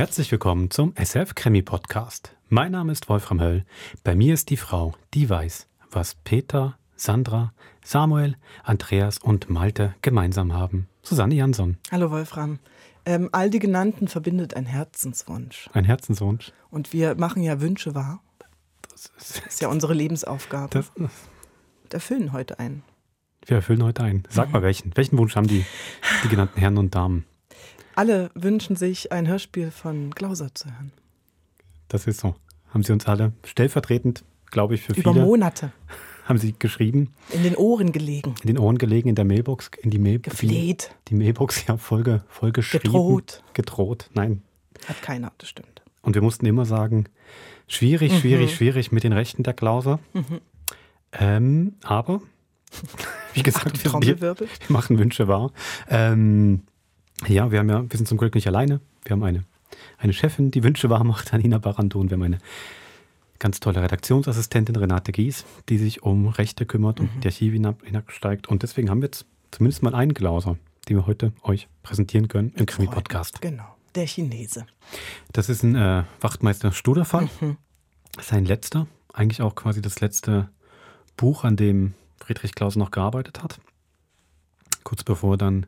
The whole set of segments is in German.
Herzlich willkommen zum SF Krimi Podcast. Mein Name ist Wolfram Höll. Bei mir ist die Frau, die weiß, was Peter, Sandra, Samuel, Andreas und Malte gemeinsam haben. Susanne Jansson. Hallo Wolfram. Ähm, all die genannten verbindet ein Herzenswunsch. Ein Herzenswunsch. Und wir machen ja Wünsche wahr. Das ist, das ist ja unsere Lebensaufgabe. Das, und erfüllen heute einen. Wir erfüllen heute einen. Sag mal welchen. Welchen Wunsch haben die, die genannten Herren und Damen? Alle wünschen sich ein Hörspiel von Glauser zu hören. Das ist so. Haben sie uns alle stellvertretend, glaube ich, für Über viele. Über Monate. Haben sie geschrieben. In den Ohren gelegen. In den Ohren gelegen, in der Mailbox, in die Mail Gefleht. Die, die Mailbox, ja, voll, voll geschrieben. Gedroht. Gedroht, nein. Hat keiner, das stimmt. Und wir mussten immer sagen, schwierig, schwierig, mhm. schwierig mit den Rechten der Klauser. Mhm. Ähm, aber, wie gesagt, wir, wir, wir, machen Wünsche wahr. Ähm, ja, wir, haben ja, wir sind zum Glück nicht alleine. Wir haben eine, eine Chefin, die Wünsche wahr macht, Anina Barando, und wir haben eine ganz tolle Redaktionsassistentin, Renate Gies, die sich um Rechte kümmert und mhm. die Archive hinabsteigt. Und deswegen haben wir jetzt zumindest mal einen Glauser, den wir heute euch präsentieren können im Krimi-Podcast. Genau, der Chinese. Das ist ein äh, Wachtmeister Studerfall. Mhm. Sein letzter, eigentlich auch quasi das letzte Buch, an dem Friedrich Klaus noch gearbeitet hat. Kurz bevor dann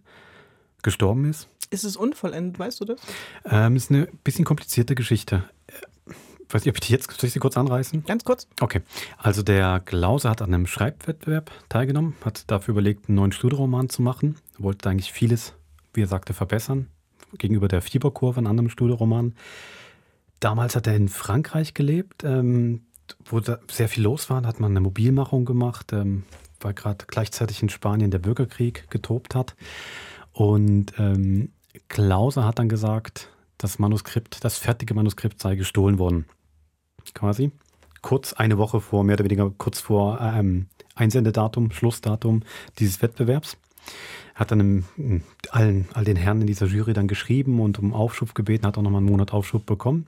gestorben ist. Ist es unvollendet, weißt du das? Ähm, ist eine bisschen komplizierte Geschichte. Ich äh, weiß nicht, ob ich die jetzt, soll ich sie kurz anreißen? Ganz kurz. Okay. Also der Klauser hat an einem Schreibwettbewerb teilgenommen, hat dafür überlegt, einen neuen Studieroman zu machen, wollte eigentlich vieles, wie er sagte, verbessern, gegenüber der Fieberkurve, einem anderen Studieroman. Damals hat er in Frankreich gelebt, ähm, wo da sehr viel los war, hat man eine Mobilmachung gemacht, ähm, weil gerade gleichzeitig in Spanien der Bürgerkrieg getobt hat. Und ähm, Klauser hat dann gesagt, das Manuskript, das fertige Manuskript sei gestohlen worden. Quasi. Kurz eine Woche vor, mehr oder weniger kurz vor ähm, Einsendedatum, Schlussdatum dieses Wettbewerbs. Hat dann im, in allen, all den Herren in dieser Jury dann geschrieben und um Aufschub gebeten, hat auch nochmal einen Monat Aufschub bekommen.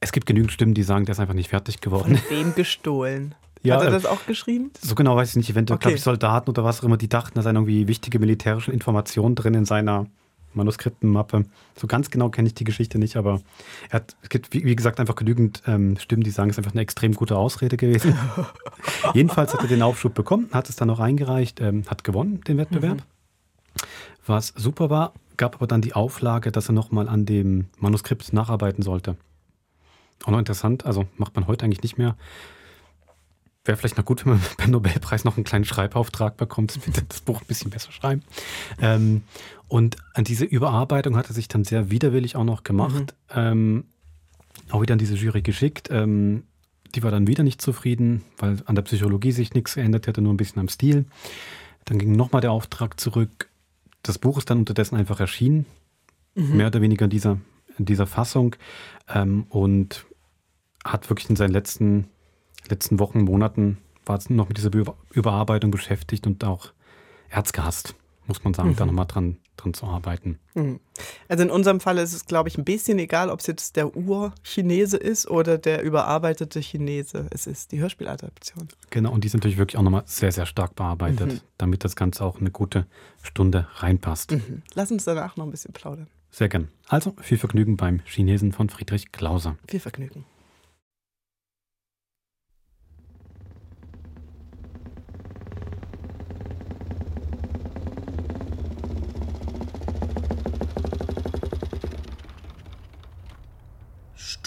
Es gibt genügend Stimmen, die sagen, der ist einfach nicht fertig geworden. Von wem gestohlen? Ja, Hat er das auch geschrieben? So genau weiß ich nicht. Eventuell, okay. glaube ich, Soldaten oder was auch immer, die dachten, da seien irgendwie wichtige militärische Informationen drin in seiner Manuskriptenmappe. So ganz genau kenne ich die Geschichte nicht, aber hat, es gibt, wie, wie, gesagt, einfach genügend ähm, Stimmen, die sagen, es ist einfach eine extrem gute Ausrede gewesen. Jedenfalls hat er den Aufschub bekommen, hat es dann auch eingereicht, ähm, hat gewonnen, den Wettbewerb. Mhm. Was super war, gab aber dann die Auflage, dass er nochmal an dem Manuskript nacharbeiten sollte. Auch noch interessant, also macht man heute eigentlich nicht mehr wäre vielleicht noch gut, wenn man beim Nobelpreis noch einen kleinen Schreibauftrag bekommt, das Buch ein bisschen besser schreiben. Ähm, und an diese Überarbeitung hat er sich dann sehr widerwillig auch noch gemacht. Mhm. Ähm, auch wieder an diese Jury geschickt. Ähm, die war dann wieder nicht zufrieden, weil an der Psychologie sich nichts geändert hätte, nur ein bisschen am Stil. Dann ging nochmal der Auftrag zurück. Das Buch ist dann unterdessen einfach erschienen, mhm. mehr oder weniger in dieser, in dieser Fassung ähm, und hat wirklich in seinen letzten letzten Wochen, Monaten war es noch mit dieser Überarbeitung beschäftigt und auch er gehasst, muss man sagen, mhm. da nochmal dran, dran zu arbeiten. Mhm. Also in unserem Fall ist es, glaube ich, ein bisschen egal, ob es jetzt der Ur-Chinese ist oder der überarbeitete Chinese. Es ist die Hörspieladaption. Genau, und die ist natürlich wirklich auch nochmal sehr, sehr stark bearbeitet, mhm. damit das Ganze auch eine gute Stunde reinpasst. Mhm. Lass uns danach noch ein bisschen plaudern. Sehr gern. Also viel Vergnügen beim Chinesen von Friedrich Klauser. Viel Vergnügen.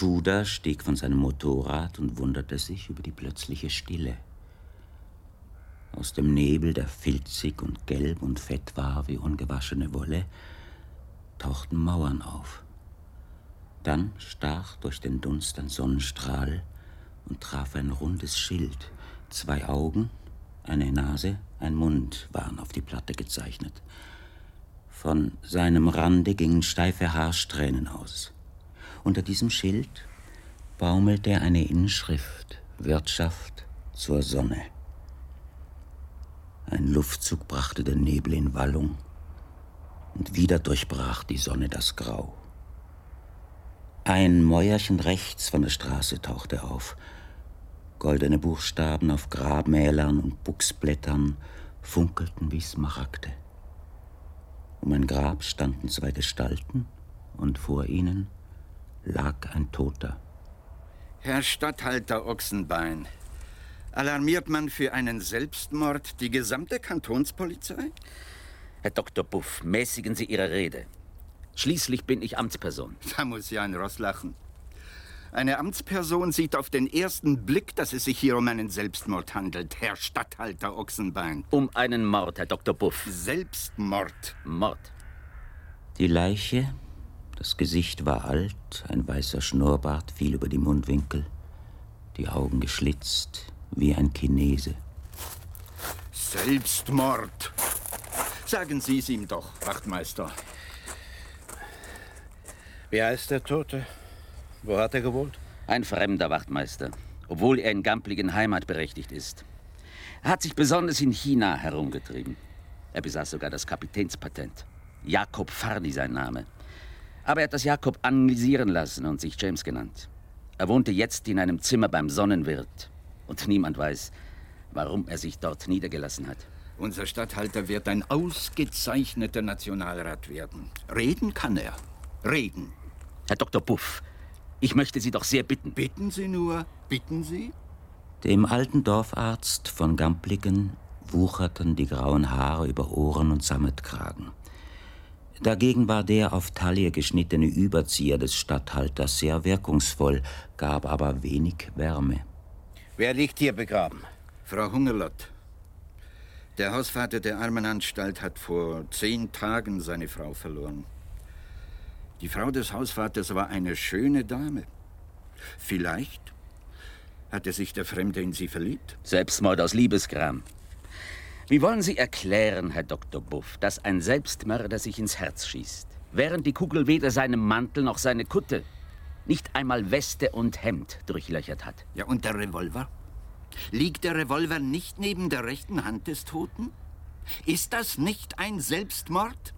Studer stieg von seinem Motorrad und wunderte sich über die plötzliche Stille. Aus dem Nebel, der filzig und gelb und fett war wie ungewaschene Wolle, tauchten Mauern auf. Dann stach durch den Dunst ein Sonnenstrahl und traf ein rundes Schild. Zwei Augen, eine Nase, ein Mund waren auf die Platte gezeichnet. Von seinem Rande gingen steife Haarsträhnen aus. Unter diesem Schild baumelte eine Inschrift Wirtschaft zur Sonne. Ein Luftzug brachte den Nebel in Wallung und wieder durchbrach die Sonne das Grau. Ein Mäuerchen rechts von der Straße tauchte auf. Goldene Buchstaben auf Grabmälern und Buchsblättern funkelten wie Smaragde. Um ein Grab standen zwei Gestalten und vor ihnen Toter. Herr Statthalter Ochsenbein, alarmiert man für einen Selbstmord die gesamte Kantonspolizei? Herr Dr. Buff, mäßigen Sie Ihre Rede. Schließlich bin ich Amtsperson. Da muss ja ein Ross lachen. Eine Amtsperson sieht auf den ersten Blick, dass es sich hier um einen Selbstmord handelt, Herr Statthalter Ochsenbein. Um einen Mord, Herr Dr. Buff. Selbstmord. Mord. Die Leiche, das Gesicht war alt, ein weißer Schnurrbart fiel über die Mundwinkel, die Augen geschlitzt wie ein Chinese. Selbstmord. Sagen Sie es ihm doch, Wachtmeister. Wie heißt der Tote? Wo hat er gewohnt? Ein fremder Wachtmeister, obwohl er in Gampligen Heimat berechtigt ist. Er hat sich besonders in China herumgetrieben. Er besaß sogar das Kapitänspatent. Jakob Farni sein Name. Aber er hat das Jakob analysieren lassen und sich James genannt. Er wohnte jetzt in einem Zimmer beim Sonnenwirt. Und niemand weiß, warum er sich dort niedergelassen hat. Unser Statthalter wird ein ausgezeichneter Nationalrat werden. Reden kann er. Reden. Herr Dr. Buff, ich möchte Sie doch sehr bitten. Bitten Sie nur, bitten Sie? Dem alten Dorfarzt von Gampligen wucherten die grauen Haare über Ohren und Sammetkragen. Dagegen war der auf Taille geschnittene Überzieher des Statthalters sehr wirkungsvoll, gab aber wenig Wärme. Wer liegt hier begraben? Frau Hungerlott. Der Hausvater der Armenanstalt hat vor zehn Tagen seine Frau verloren. Die Frau des Hausvaters war eine schöne Dame. Vielleicht hatte sich der Fremde in sie verliebt? Selbstmord aus Liebesgram. Wie wollen Sie erklären, Herr Dr. Buff, dass ein Selbstmörder sich ins Herz schießt, während die Kugel weder seinen Mantel noch seine Kutte, nicht einmal Weste und Hemd durchlöchert hat? Ja, und der Revolver? Liegt der Revolver nicht neben der rechten Hand des Toten? Ist das nicht ein Selbstmord?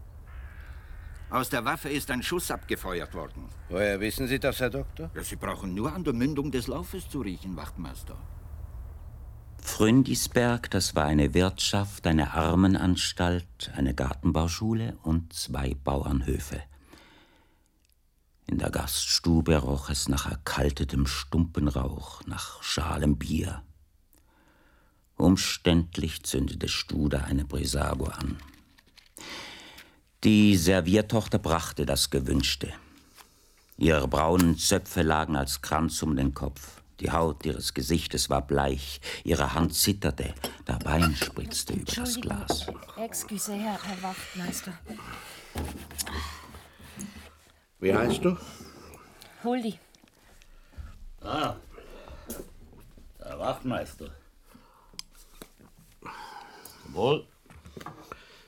Aus der Waffe ist ein Schuss abgefeuert worden. Woher wissen Sie das, Herr Doktor? Ja, Sie brauchen nur an der Mündung des Laufes zu riechen, Wachtmeister. Fründisberg, das war eine Wirtschaft, eine Armenanstalt, eine Gartenbauschule und zwei Bauernhöfe. In der Gaststube roch es nach erkaltetem Stumpenrauch, nach schalem Bier. Umständlich zündete Studer eine Brisabo an. Die Serviertochter brachte das Gewünschte. Ihre braunen Zöpfe lagen als Kranz um den Kopf. Die Haut ihres Gesichtes war bleich, ihre Hand zitterte, der Wein spritzte über das Glas. Excuse, Herr, Herr Wachtmeister. Wie heißt du? Huldi. Ah, der Wachtmeister. Wohl,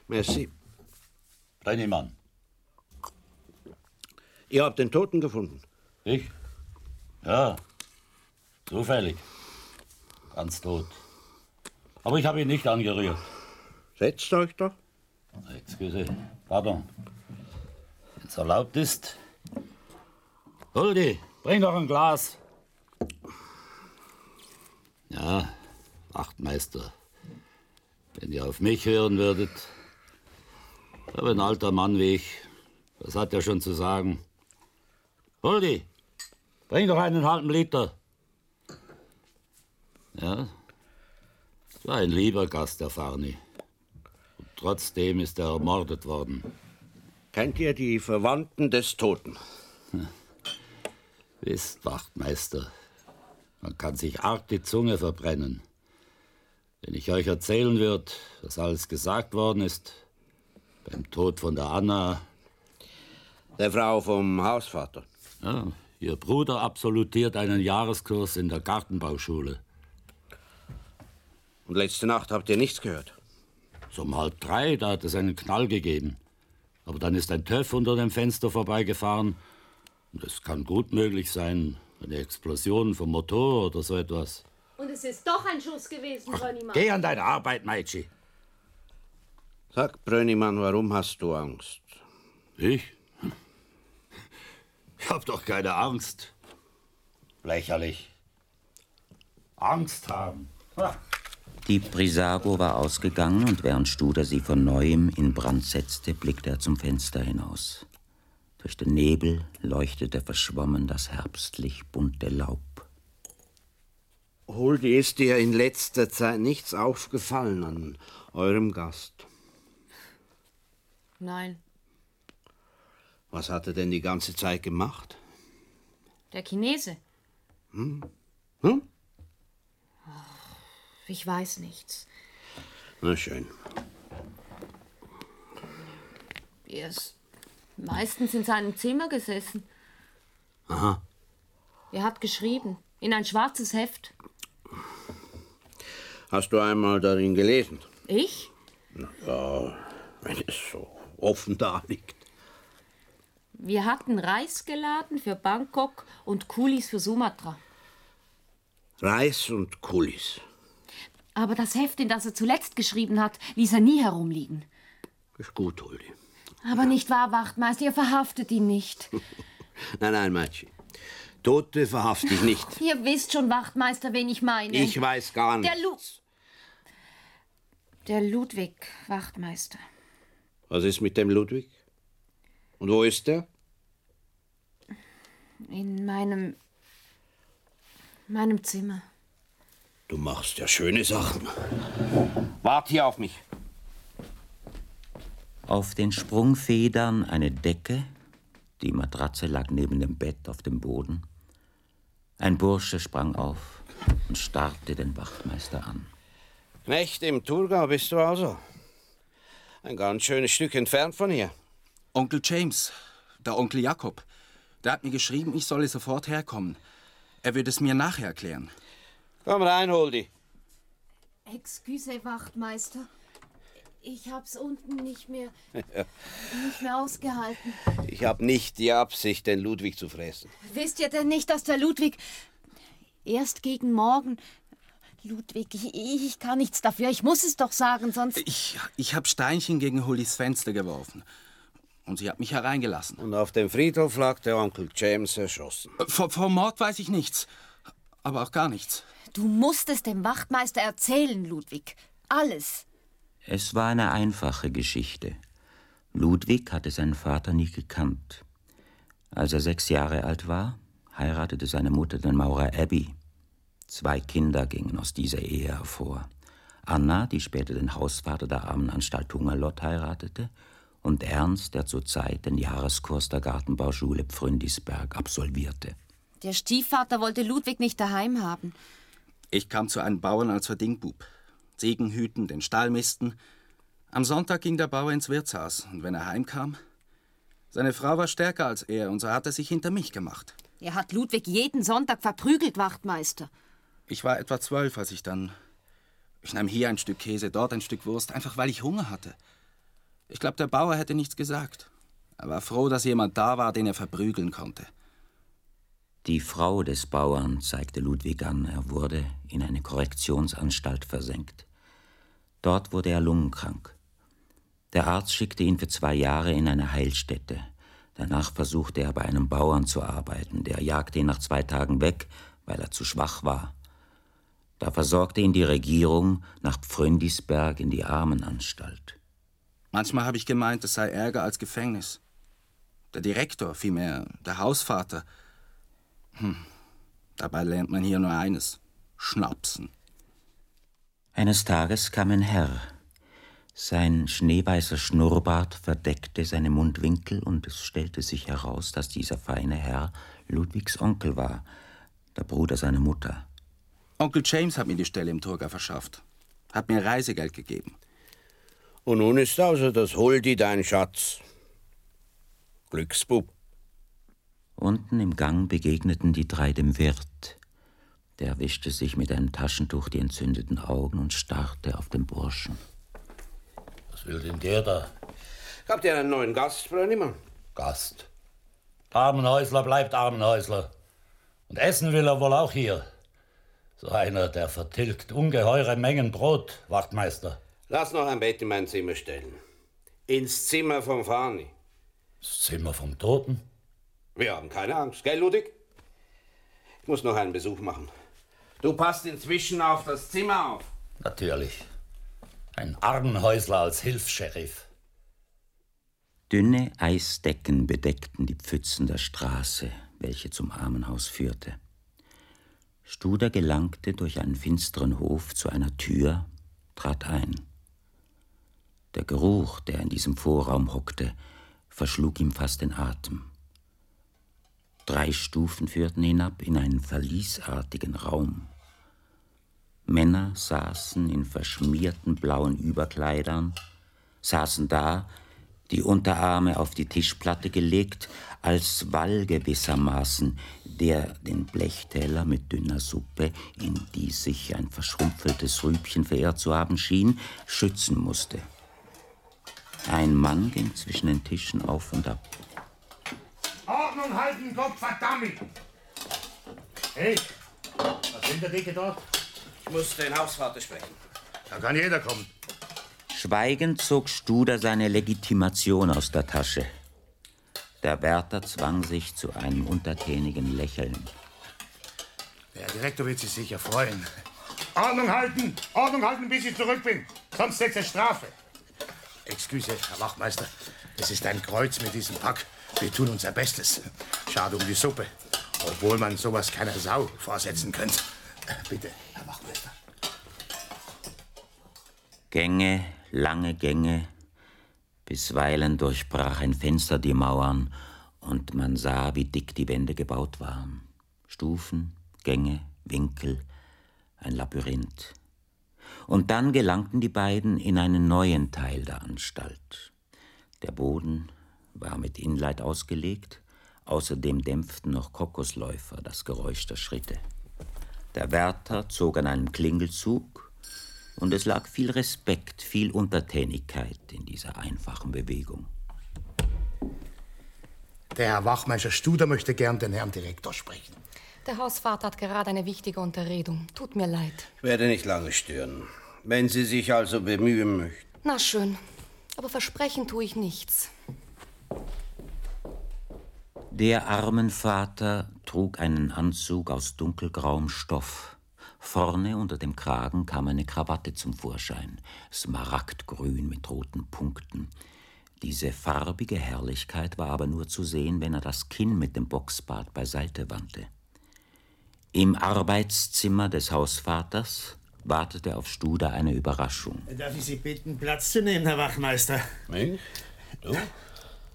Merci. Brennimann. Ihr habt den Toten gefunden. Ich? Ja, zufällig. Ganz tot. Aber ich habe ihn nicht angerührt. Setzt euch doch. Excuse, pardon. Wenn es erlaubt ist. Huldi, bring doch ein Glas. Ja, Wachtmeister, wenn ihr auf mich hören würdet. Aber ein alter Mann wie ich, was hat er schon zu sagen? Huldi, bring doch einen halben Liter. Ja, war ein lieber Gast, der Farni. Und trotzdem ist er ermordet worden. Kennt ihr die Verwandten des Toten? Wisst, Wachtmeister, man kann sich arg die Zunge verbrennen. Wenn ich euch erzählen würde, was alles gesagt worden ist, beim Tod von der Anna, Der Frau vom Hausvater. ja, ihr Bruder absolutiert einen Jahreskurs in der Gartenbauschule. Und letzte Nacht habt ihr nichts gehört. So um halb drei, da hat es einen Knall gegeben. Aber dann ist ein Töff unter dem Fenster vorbeigefahren. Und es kann gut möglich sein, eine Explosion vom Motor oder so etwas. Und es ist doch ein Schuss gewesen, Brönnimann. Geh an deine Arbeit, Meitschi. Sag, Brönnimann, warum hast du Angst? Ich? Ich hab doch keine Angst. Lächerlich. Angst haben. Ha. Die Brisabo war ausgegangen und während Studer sie von neuem in Brand setzte, blickte er zum Fenster hinaus. Durch den Nebel leuchtete verschwommen das herbstlich bunte Laub. Huldi, ist dir in letzter Zeit nichts aufgefallen an eurem Gast? Nein, Was hat er denn die ganze Zeit gemacht? der Chinese. Hm? Hm? Ich weiß nichts. Na schön. Er ist meistens in seinem Zimmer gesessen. Aha. Er hat geschrieben. In ein schwarzes Heft. Hast du einmal darin gelesen? Ich? Na ja, wenn es so offen da liegt. Wir hatten Reis geladen für Bangkok und Kulis für Sumatra. Reis und Kulis. Aber das Heft, in das er zuletzt geschrieben hat, ließ er nie herumliegen. Ist gut, Huldi. Aber nicht wahr, Wachtmeister, ihr verhaftet ihn nicht. Nein, nein, Matschi. Tote verhafte ich nicht. Ihr wisst schon, Wachtmeister, wen ich meine. Ich weiß gar Der, nicht. Lu der Ludwig, Wachtmeister. Was ist mit dem Ludwig? Und wo ist er? In meinem. meinem Zimmer. Du machst ja schöne Sachen. Wart hier auf mich. Auf den Sprungfedern eine Decke, die Matratze lag neben dem Bett auf dem Boden. Ein Bursche sprang auf und starrte den Wachtmeister an. Knecht im Thurgau bist du also. Ein ganz schönes Stück entfernt von hier. Onkel James, der Onkel Jakob, der hat mir geschrieben, ich solle sofort herkommen. Er wird es mir nachher erklären. Komm rein, Holdi. Excuse, Wachtmeister. Ich hab's unten nicht mehr, nicht mehr ausgehalten. Ich habe nicht die Absicht, den Ludwig zu fressen. Wisst ihr denn nicht, dass der Ludwig erst gegen morgen. Ludwig, ich, ich kann nichts dafür. Ich muss es doch sagen, sonst. Ich, ich habe Steinchen gegen Hullis Fenster geworfen. Und sie hat mich hereingelassen. Und auf dem Friedhof lag der Onkel James erschossen. Vor, vor Mord weiß ich nichts. Aber auch gar nichts. Du musst es dem Wachtmeister erzählen, Ludwig. Alles. Es war eine einfache Geschichte. Ludwig hatte seinen Vater nie gekannt. Als er sechs Jahre alt war, heiratete seine Mutter den Maurer Abbey. Zwei Kinder gingen aus dieser Ehe hervor. Anna, die später den Hausvater der Armenanstalt Hungerlott heiratete, und Ernst, der zurzeit den Jahreskurs der Gartenbauschule Pfründisberg absolvierte. Der Stiefvater wollte Ludwig nicht daheim haben. Ich kam zu einem Bauern als Verdingbub. Ziegen hüten, den Stall misten. Am Sonntag ging der Bauer ins Wirtshaus und wenn er heimkam, seine Frau war stärker als er und so hat er sich hinter mich gemacht. Er hat Ludwig jeden Sonntag verprügelt, Wachtmeister. Ich war etwa zwölf, als ich dann. Ich nahm hier ein Stück Käse, dort ein Stück Wurst, einfach weil ich Hunger hatte. Ich glaube, der Bauer hätte nichts gesagt. Er war froh, dass jemand da war, den er verprügeln konnte. Die Frau des Bauern zeigte Ludwig an, er wurde in eine Korrektionsanstalt versenkt. Dort wurde er lungenkrank. Der Arzt schickte ihn für zwei Jahre in eine Heilstätte. Danach versuchte er bei einem Bauern zu arbeiten. Der jagte ihn nach zwei Tagen weg, weil er zu schwach war. Da versorgte ihn die Regierung nach Pfründisberg in die Armenanstalt. Manchmal habe ich gemeint, es sei Ärger als Gefängnis. Der Direktor, vielmehr der Hausvater. Hm. Dabei lernt man hier nur eines: Schnapsen. Eines Tages kam ein Herr. Sein schneeweißer Schnurrbart verdeckte seine Mundwinkel und es stellte sich heraus, dass dieser feine Herr Ludwigs Onkel war, der Bruder seiner Mutter. Onkel James hat mir die Stelle im Turga verschafft. Hat mir Reisegeld gegeben. Und nun ist also das Huldi dein Schatz. Glücksbub. Unten im Gang begegneten die drei dem Wirt. Der wischte sich mit einem Taschentuch die entzündeten Augen und starrte auf den Burschen. Was will denn der da? Habt ihr einen neuen Gast, Brönnimann? Gast. Armenhäusler bleibt Armenhäusler. Und essen will er wohl auch hier. So einer, der vertilgt ungeheure Mengen Brot, Wachtmeister. Lass noch ein Bett in mein Zimmer stellen. Ins Zimmer vom Fani. Das Zimmer vom Toten? Wir haben keine Angst, gell, Ludwig? Ich muss noch einen Besuch machen. Du passt inzwischen auf das Zimmer auf. Natürlich. Ein Armenhäusler als Hilfs-Sheriff. Dünne Eisdecken bedeckten die Pfützen der Straße, welche zum Armenhaus führte. Studer gelangte durch einen finsteren Hof zu einer Tür, trat ein. Der Geruch, der in diesem Vorraum hockte, verschlug ihm fast den Atem. Drei Stufen führten hinab in einen verliesartigen Raum. Männer saßen in verschmierten blauen Überkleidern, saßen da, die Unterarme auf die Tischplatte gelegt, als Wall gewissermaßen, der den Blechteller mit dünner Suppe, in die sich ein verschrumpfeltes Rübchen verehrt zu haben schien, schützen musste. Ein Mann ging zwischen den Tischen auf und ab. Ordnung halten, Gott verdammt! Hey, was will der Dicke dort? Ich muss den Hausvater sprechen. Da kann jeder kommen. Schweigend zog Studer seine Legitimation aus der Tasche. Der Wärter zwang sich zu einem untertänigen Lächeln. Der Direktor wird sich sicher freuen. Ordnung halten! Ordnung halten, bis ich zurück bin. Sonst setzt er Strafe. Excuse, Herr Wachtmeister. Es ist ein Kreuz mit diesem Pack. Wir tun unser Bestes. Schade um die Suppe. Obwohl man sowas keiner Sau vorsetzen könnte. Bitte, Herr Wachtmeister. Gänge, lange Gänge. Bisweilen durchbrach ein Fenster die Mauern und man sah, wie dick die Wände gebaut waren. Stufen, Gänge, Winkel, ein Labyrinth. Und dann gelangten die beiden in einen neuen Teil der Anstalt. Der Boden war mit Inleit ausgelegt, außerdem dämpften noch Kokosläufer das Geräusch der Schritte. Der Wärter zog an einem Klingelzug, und es lag viel Respekt, viel Untertänigkeit in dieser einfachen Bewegung. Der Herr Wachmeister Studer möchte gern den Herrn Direktor sprechen. Der Hausvater hat gerade eine wichtige Unterredung. Tut mir leid. Ich werde nicht lange stören. Wenn Sie sich also bemühen möchten. Na schön. Aber versprechen tue ich nichts. Der Armenvater trug einen Anzug aus dunkelgrauem Stoff. Vorne unter dem Kragen kam eine Krawatte zum Vorschein, smaragdgrün mit roten Punkten. Diese farbige Herrlichkeit war aber nur zu sehen, wenn er das Kinn mit dem Boxbart beiseite wandte. Im Arbeitszimmer des Hausvaters wartete auf Studer eine Überraschung. Darf ich Sie bitten, Platz zu nehmen, Herr Wachmeister? Mich? Du?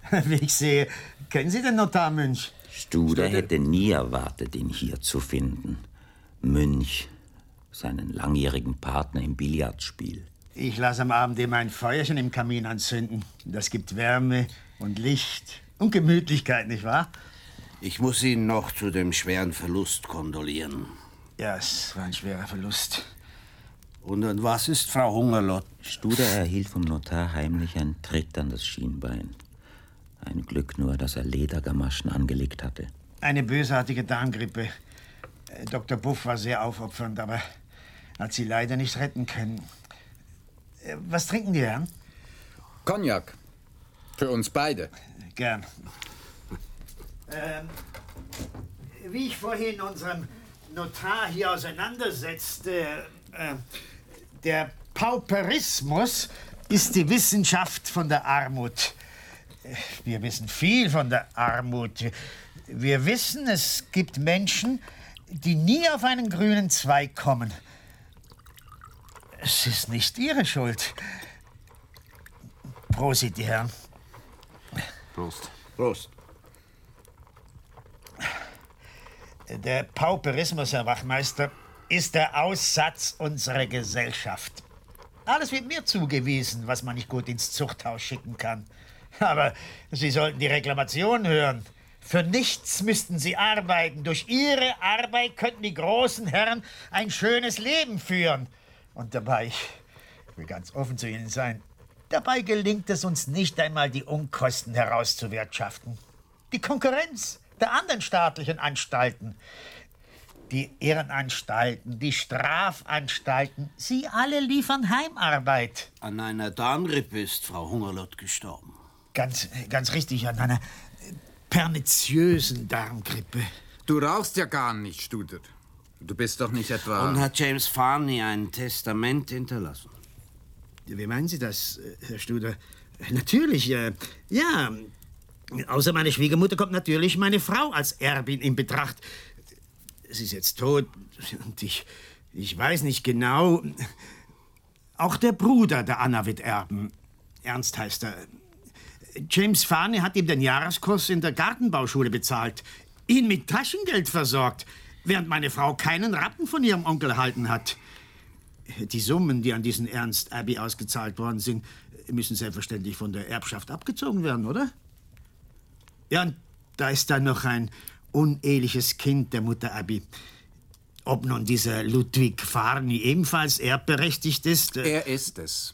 Wie ich sehe, kennen Sie den Notar Münch? Studer hätte nie erwartet, ihn hier zu finden. Münch, seinen langjährigen Partner im Billardspiel. Ich lasse am Abend immer ein Feuerchen im Kamin anzünden. Das gibt Wärme und Licht und Gemütlichkeit, nicht wahr? Ich muss Ihnen noch zu dem schweren Verlust kondolieren. Ja, es war ein schwerer Verlust. Und an was ist Frau Hungerlott? Studer erhielt vom Notar heimlich einen Tritt an das Schienbein. Ein Glück nur, dass er Ledergamaschen angelegt hatte. Eine bösartige Darmgrippe. Äh, Dr. Buff war sehr aufopfernd, aber hat sie leider nicht retten können. Äh, Was trinken die Herren? Cognac. Für uns beide. Gern. Ähm, wie ich vorhin unserem Notar hier auseinandersetzte, äh, der Pauperismus ist die Wissenschaft von der Armut. Wir wissen viel von der Armut. Wir wissen, es gibt Menschen, die nie auf einen grünen Zweig kommen. Es ist nicht ihre Schuld. Prosit, die Herren. Prost. Prost. Der Pauperismus, Herr Wachmeister, ist der Aussatz unserer Gesellschaft. Alles wird mir zugewiesen, was man nicht gut ins Zuchthaus schicken kann. Aber Sie sollten die Reklamation hören. Für nichts müssten Sie arbeiten. Durch Ihre Arbeit könnten die großen Herren ein schönes Leben führen. Und dabei, ich will ganz offen zu Ihnen sein, dabei gelingt es uns nicht einmal, die Unkosten herauszuwirtschaften. Die Konkurrenz der anderen staatlichen Anstalten, die Ehrenanstalten, die Strafanstalten, sie alle liefern Heimarbeit. An einer Darmrippe ist Frau Hungerlott gestorben. Ganz, ganz richtig, an einer perniziösen Darmgrippe. Du rauchst ja gar nicht, Studer. Du bist doch nicht etwa. Und hat James Farney ein Testament hinterlassen? Wie meinen Sie das, Herr Studer? Natürlich, äh, ja. Außer meine Schwiegermutter kommt natürlich meine Frau als Erbin in Betracht. Sie ist jetzt tot und ich, ich weiß nicht genau. Auch der Bruder der Anna wird erben. Ernst heißt er. James Fahne hat ihm den Jahreskurs in der Gartenbauschule bezahlt, ihn mit Taschengeld versorgt, während meine Frau keinen Rappen von ihrem Onkel erhalten hat. Die Summen, die an diesen Ernst Abbey ausgezahlt worden sind, müssen selbstverständlich von der Erbschaft abgezogen werden, oder? Ja, und da ist dann noch ein uneheliches Kind der Mutter Abby. Ob nun dieser Ludwig Farni ebenfalls erbberechtigt ist? Äh er ist es.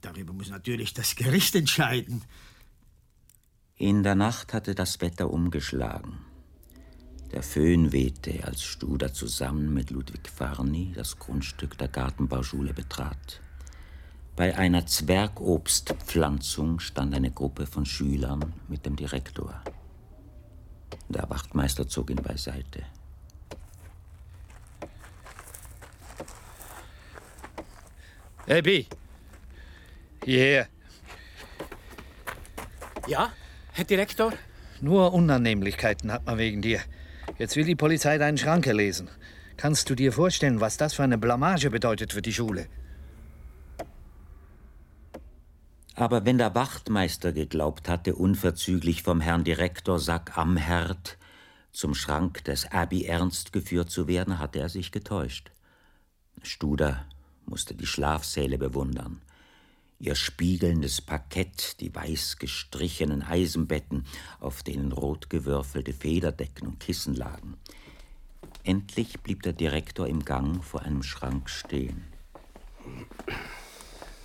Darüber muss natürlich das Gericht entscheiden. In der Nacht hatte das Wetter umgeschlagen. Der Föhn wehte, als Studer zusammen mit Ludwig Farni das Grundstück der Gartenbauschule betrat. Bei einer Zwergobstpflanzung stand eine Gruppe von Schülern mit dem Direktor. Der Wachtmeister zog ihn beiseite. Abby, hierher. Ja, Herr Direktor? Nur Unannehmlichkeiten hat man wegen dir. Jetzt will die Polizei deinen Schrank lesen. Kannst du dir vorstellen, was das für eine Blamage bedeutet für die Schule? Aber wenn der Wachtmeister geglaubt hatte, unverzüglich vom Herrn Direktor Sack am Herd zum Schrank des Abbey Ernst geführt zu werden, hatte er sich getäuscht. Studer musste die Schlafsäle bewundern. Ihr spiegelndes Parkett, die weiß gestrichenen Eisenbetten, auf denen rot gewürfelte Federdecken und Kissen lagen. Endlich blieb der Direktor im Gang vor einem Schrank stehen.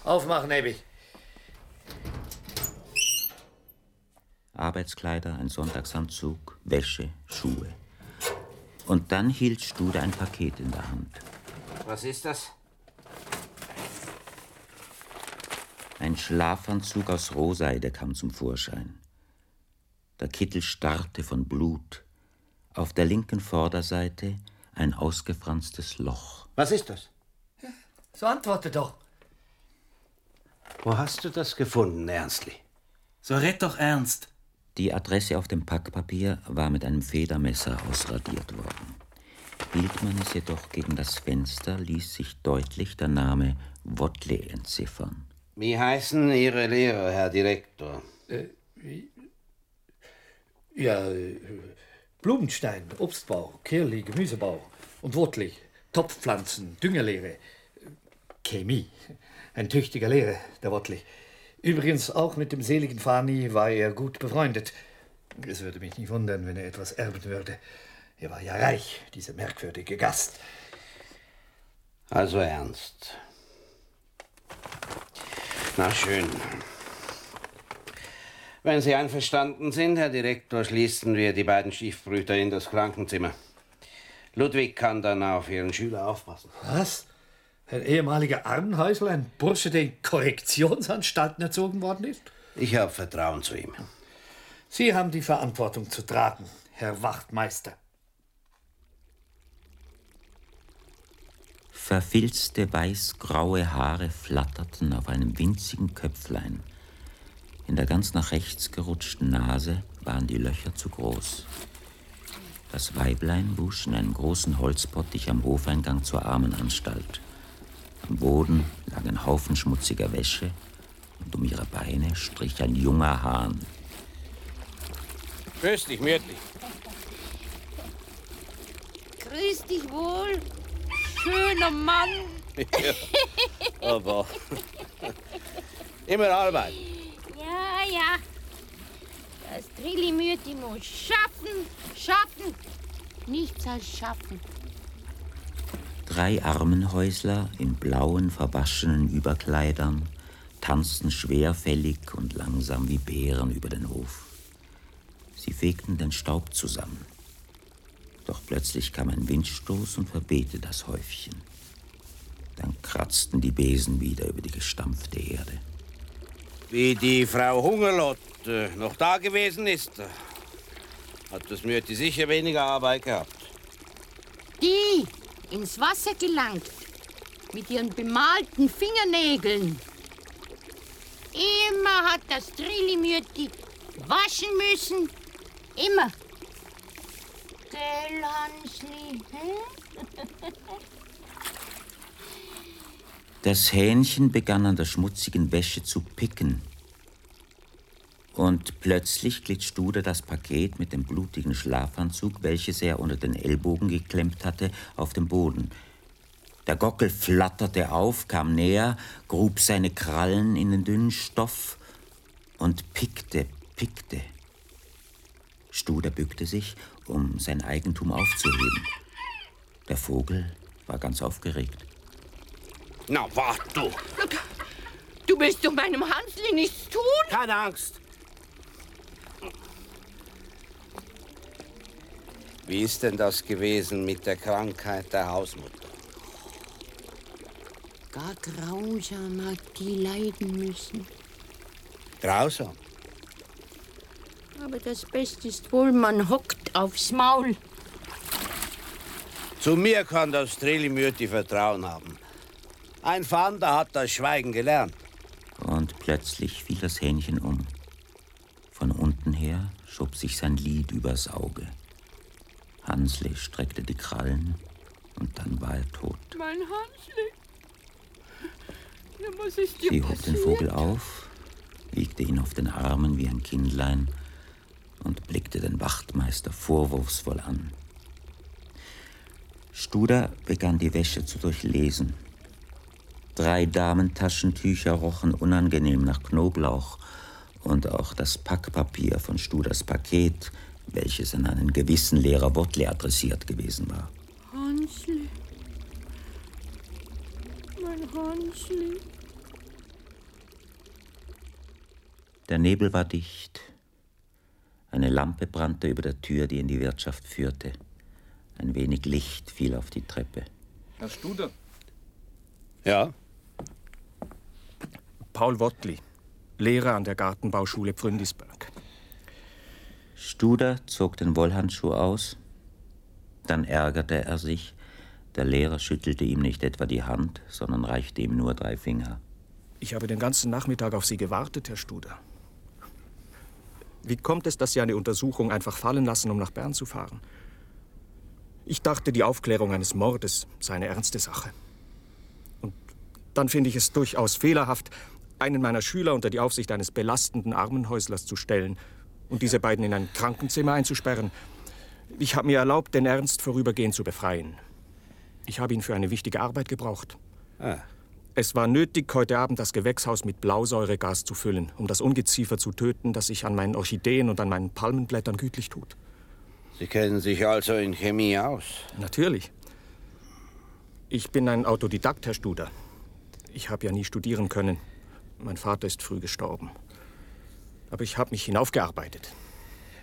Aufmachen, Abby. Arbeitskleider, ein Sonntagsanzug, Wäsche, Schuhe. Und dann hielt Stude ein Paket in der Hand. Was ist das? Ein Schlafanzug aus Rohseide kam zum Vorschein. Der Kittel starrte von Blut. Auf der linken Vorderseite ein ausgefranstes Loch. Was ist das? So antworte doch. Wo hast du das gefunden, Ernstli? So red doch ernst. Die Adresse auf dem Packpapier war mit einem Federmesser ausradiert worden. Hielt man es jedoch gegen das Fenster, ließ sich deutlich der Name Wottle entziffern. Wie heißen Ihre Lehrer, Herr Direktor? Äh, ja, Blumenstein, Obstbau, Kirli, Gemüsebau und Wurtli, Topfpflanzen, Düngerlehre, Chemie. Ein tüchtiger Lehrer, der Wottli. Übrigens auch mit dem seligen Fani war er gut befreundet. Es würde mich nicht wundern, wenn er etwas erben würde. Er war ja reich, dieser merkwürdige Gast. Also ernst. Na schön. Wenn Sie einverstanden sind, Herr Direktor, schließen wir die beiden Stiefbrüder in das Krankenzimmer. Ludwig kann dann auf Ihren Schüler aufpassen. Was? Ein ehemaliger Armenhäusler, ein Bursche, der in Korrektionsanstalten erzogen worden ist? Ich habe Vertrauen zu ihm. Sie haben die Verantwortung zu tragen, Herr Wachtmeister. Verfilzte weiß-graue Haare flatterten auf einem winzigen Köpflein. In der ganz nach rechts gerutschten Nase waren die Löcher zu groß. Das Weiblein wusch in einem großen Holzpottich am Hofeingang zur Armenanstalt. Am Boden lag ein Haufen schmutziger Wäsche und um ihre Beine strich ein junger Hahn. Grüß dich, Mürtli. Grüß dich wohl, schöner Mann. ja, aber immer Arbeit. Ja, ja. Das Trillimürti muss schaffen, schaffen. Nichts als schaffen. Drei Armenhäusler in blauen, verwaschenen Überkleidern tanzten schwerfällig und langsam wie Bären über den Hof. Sie fegten den Staub zusammen. Doch plötzlich kam ein Windstoß und verwehte das Häufchen. Dann kratzten die Besen wieder über die gestampfte Erde. Wie die Frau Hungerlott noch da gewesen ist, hat das Mürti sicher weniger Arbeit gehabt. Die ins Wasser gelangt mit ihren bemalten Fingernägeln. Immer hat das Trillimütti waschen müssen. Immer. Gell, Hansli? Das Hähnchen begann an der schmutzigen Wäsche zu picken. Und plötzlich glitt Studer das Paket mit dem blutigen Schlafanzug, welches er unter den Ellbogen geklemmt hatte, auf den Boden. Der Gockel flatterte auf, kam näher, grub seine Krallen in den dünnen Stoff und pickte, pickte. Studer bückte sich, um sein Eigentum aufzuheben. Der Vogel war ganz aufgeregt. Na, wart du! Du willst doch meinem Hansli nichts tun? Keine Angst. Wie ist denn das gewesen mit der Krankheit der Hausmutter? Gar grausam hat die leiden müssen. Grausam. Aber das Beste ist wohl, man hockt aufs Maul. Zu mir kann das Trillimürti Vertrauen haben. Ein Fander hat das Schweigen gelernt. Und plötzlich fiel das Hähnchen um. Von unten her schob sich sein Lid übers Auge. Hansle streckte die Krallen und dann war er tot. Mein Hansli. Ja, was ist dir Sie hob den? Vogel auf, wiegte ihn auf den Armen wie ein Kindlein und blickte den Wachtmeister vorwurfsvoll an. Studer begann die Wäsche zu durchlesen. Drei Damentaschentücher rochen unangenehm nach Knoblauch und auch das Packpapier von Studers Paket, welches an einen gewissen Lehrer Wottle adressiert gewesen war. Hansli. Mein Hansli. Der Nebel war dicht. Eine Lampe brannte über der Tür, die in die Wirtschaft führte. Ein wenig Licht fiel auf die Treppe. Herr Studer. Ja? Paul Wottli, Lehrer an der Gartenbauschule Pfründisberg. Studer zog den Wollhandschuh aus. Dann ärgerte er sich. Der Lehrer schüttelte ihm nicht etwa die Hand, sondern reichte ihm nur drei Finger. Ich habe den ganzen Nachmittag auf Sie gewartet, Herr Studer. Wie kommt es, dass Sie eine Untersuchung einfach fallen lassen, um nach Bern zu fahren? Ich dachte, die Aufklärung eines Mordes sei eine ernste Sache. Und dann finde ich es durchaus fehlerhaft, einen meiner Schüler unter die Aufsicht eines belastenden Armenhäuslers zu stellen und diese beiden in ein Krankenzimmer einzusperren. Ich habe mir erlaubt, den Ernst vorübergehend zu befreien. Ich habe ihn für eine wichtige Arbeit gebraucht. Ah. Es war nötig, heute Abend das Gewächshaus mit Blausäuregas zu füllen, um das Ungeziefer zu töten, das sich an meinen Orchideen und an meinen Palmenblättern gütlich tut. Sie kennen sich also in Chemie aus. Natürlich. Ich bin ein Autodidakt, Herr Studer. Ich habe ja nie studieren können. Mein Vater ist früh gestorben. Aber ich habe mich hinaufgearbeitet.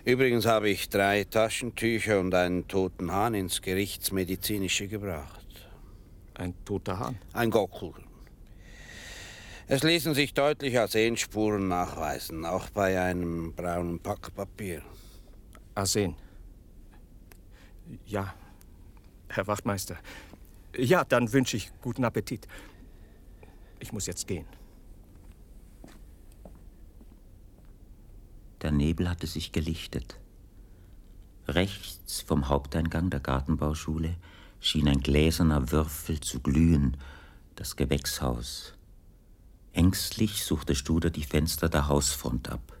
Übrigens habe ich drei Taschentücher und einen toten Hahn ins Gerichtsmedizinische gebracht. Ein toter Hahn? Ein Gockel. Es ließen sich deutlich Arsenspuren nachweisen, auch bei einem braunen Packpapier. Arsen. Ja, Herr Wachtmeister. Ja, dann wünsche ich guten Appetit. Ich muss jetzt gehen. Der Nebel hatte sich gelichtet. Rechts vom Haupteingang der Gartenbauschule schien ein gläserner Würfel zu glühen, das Gewächshaus. Ängstlich suchte Studer die Fenster der Hausfront ab.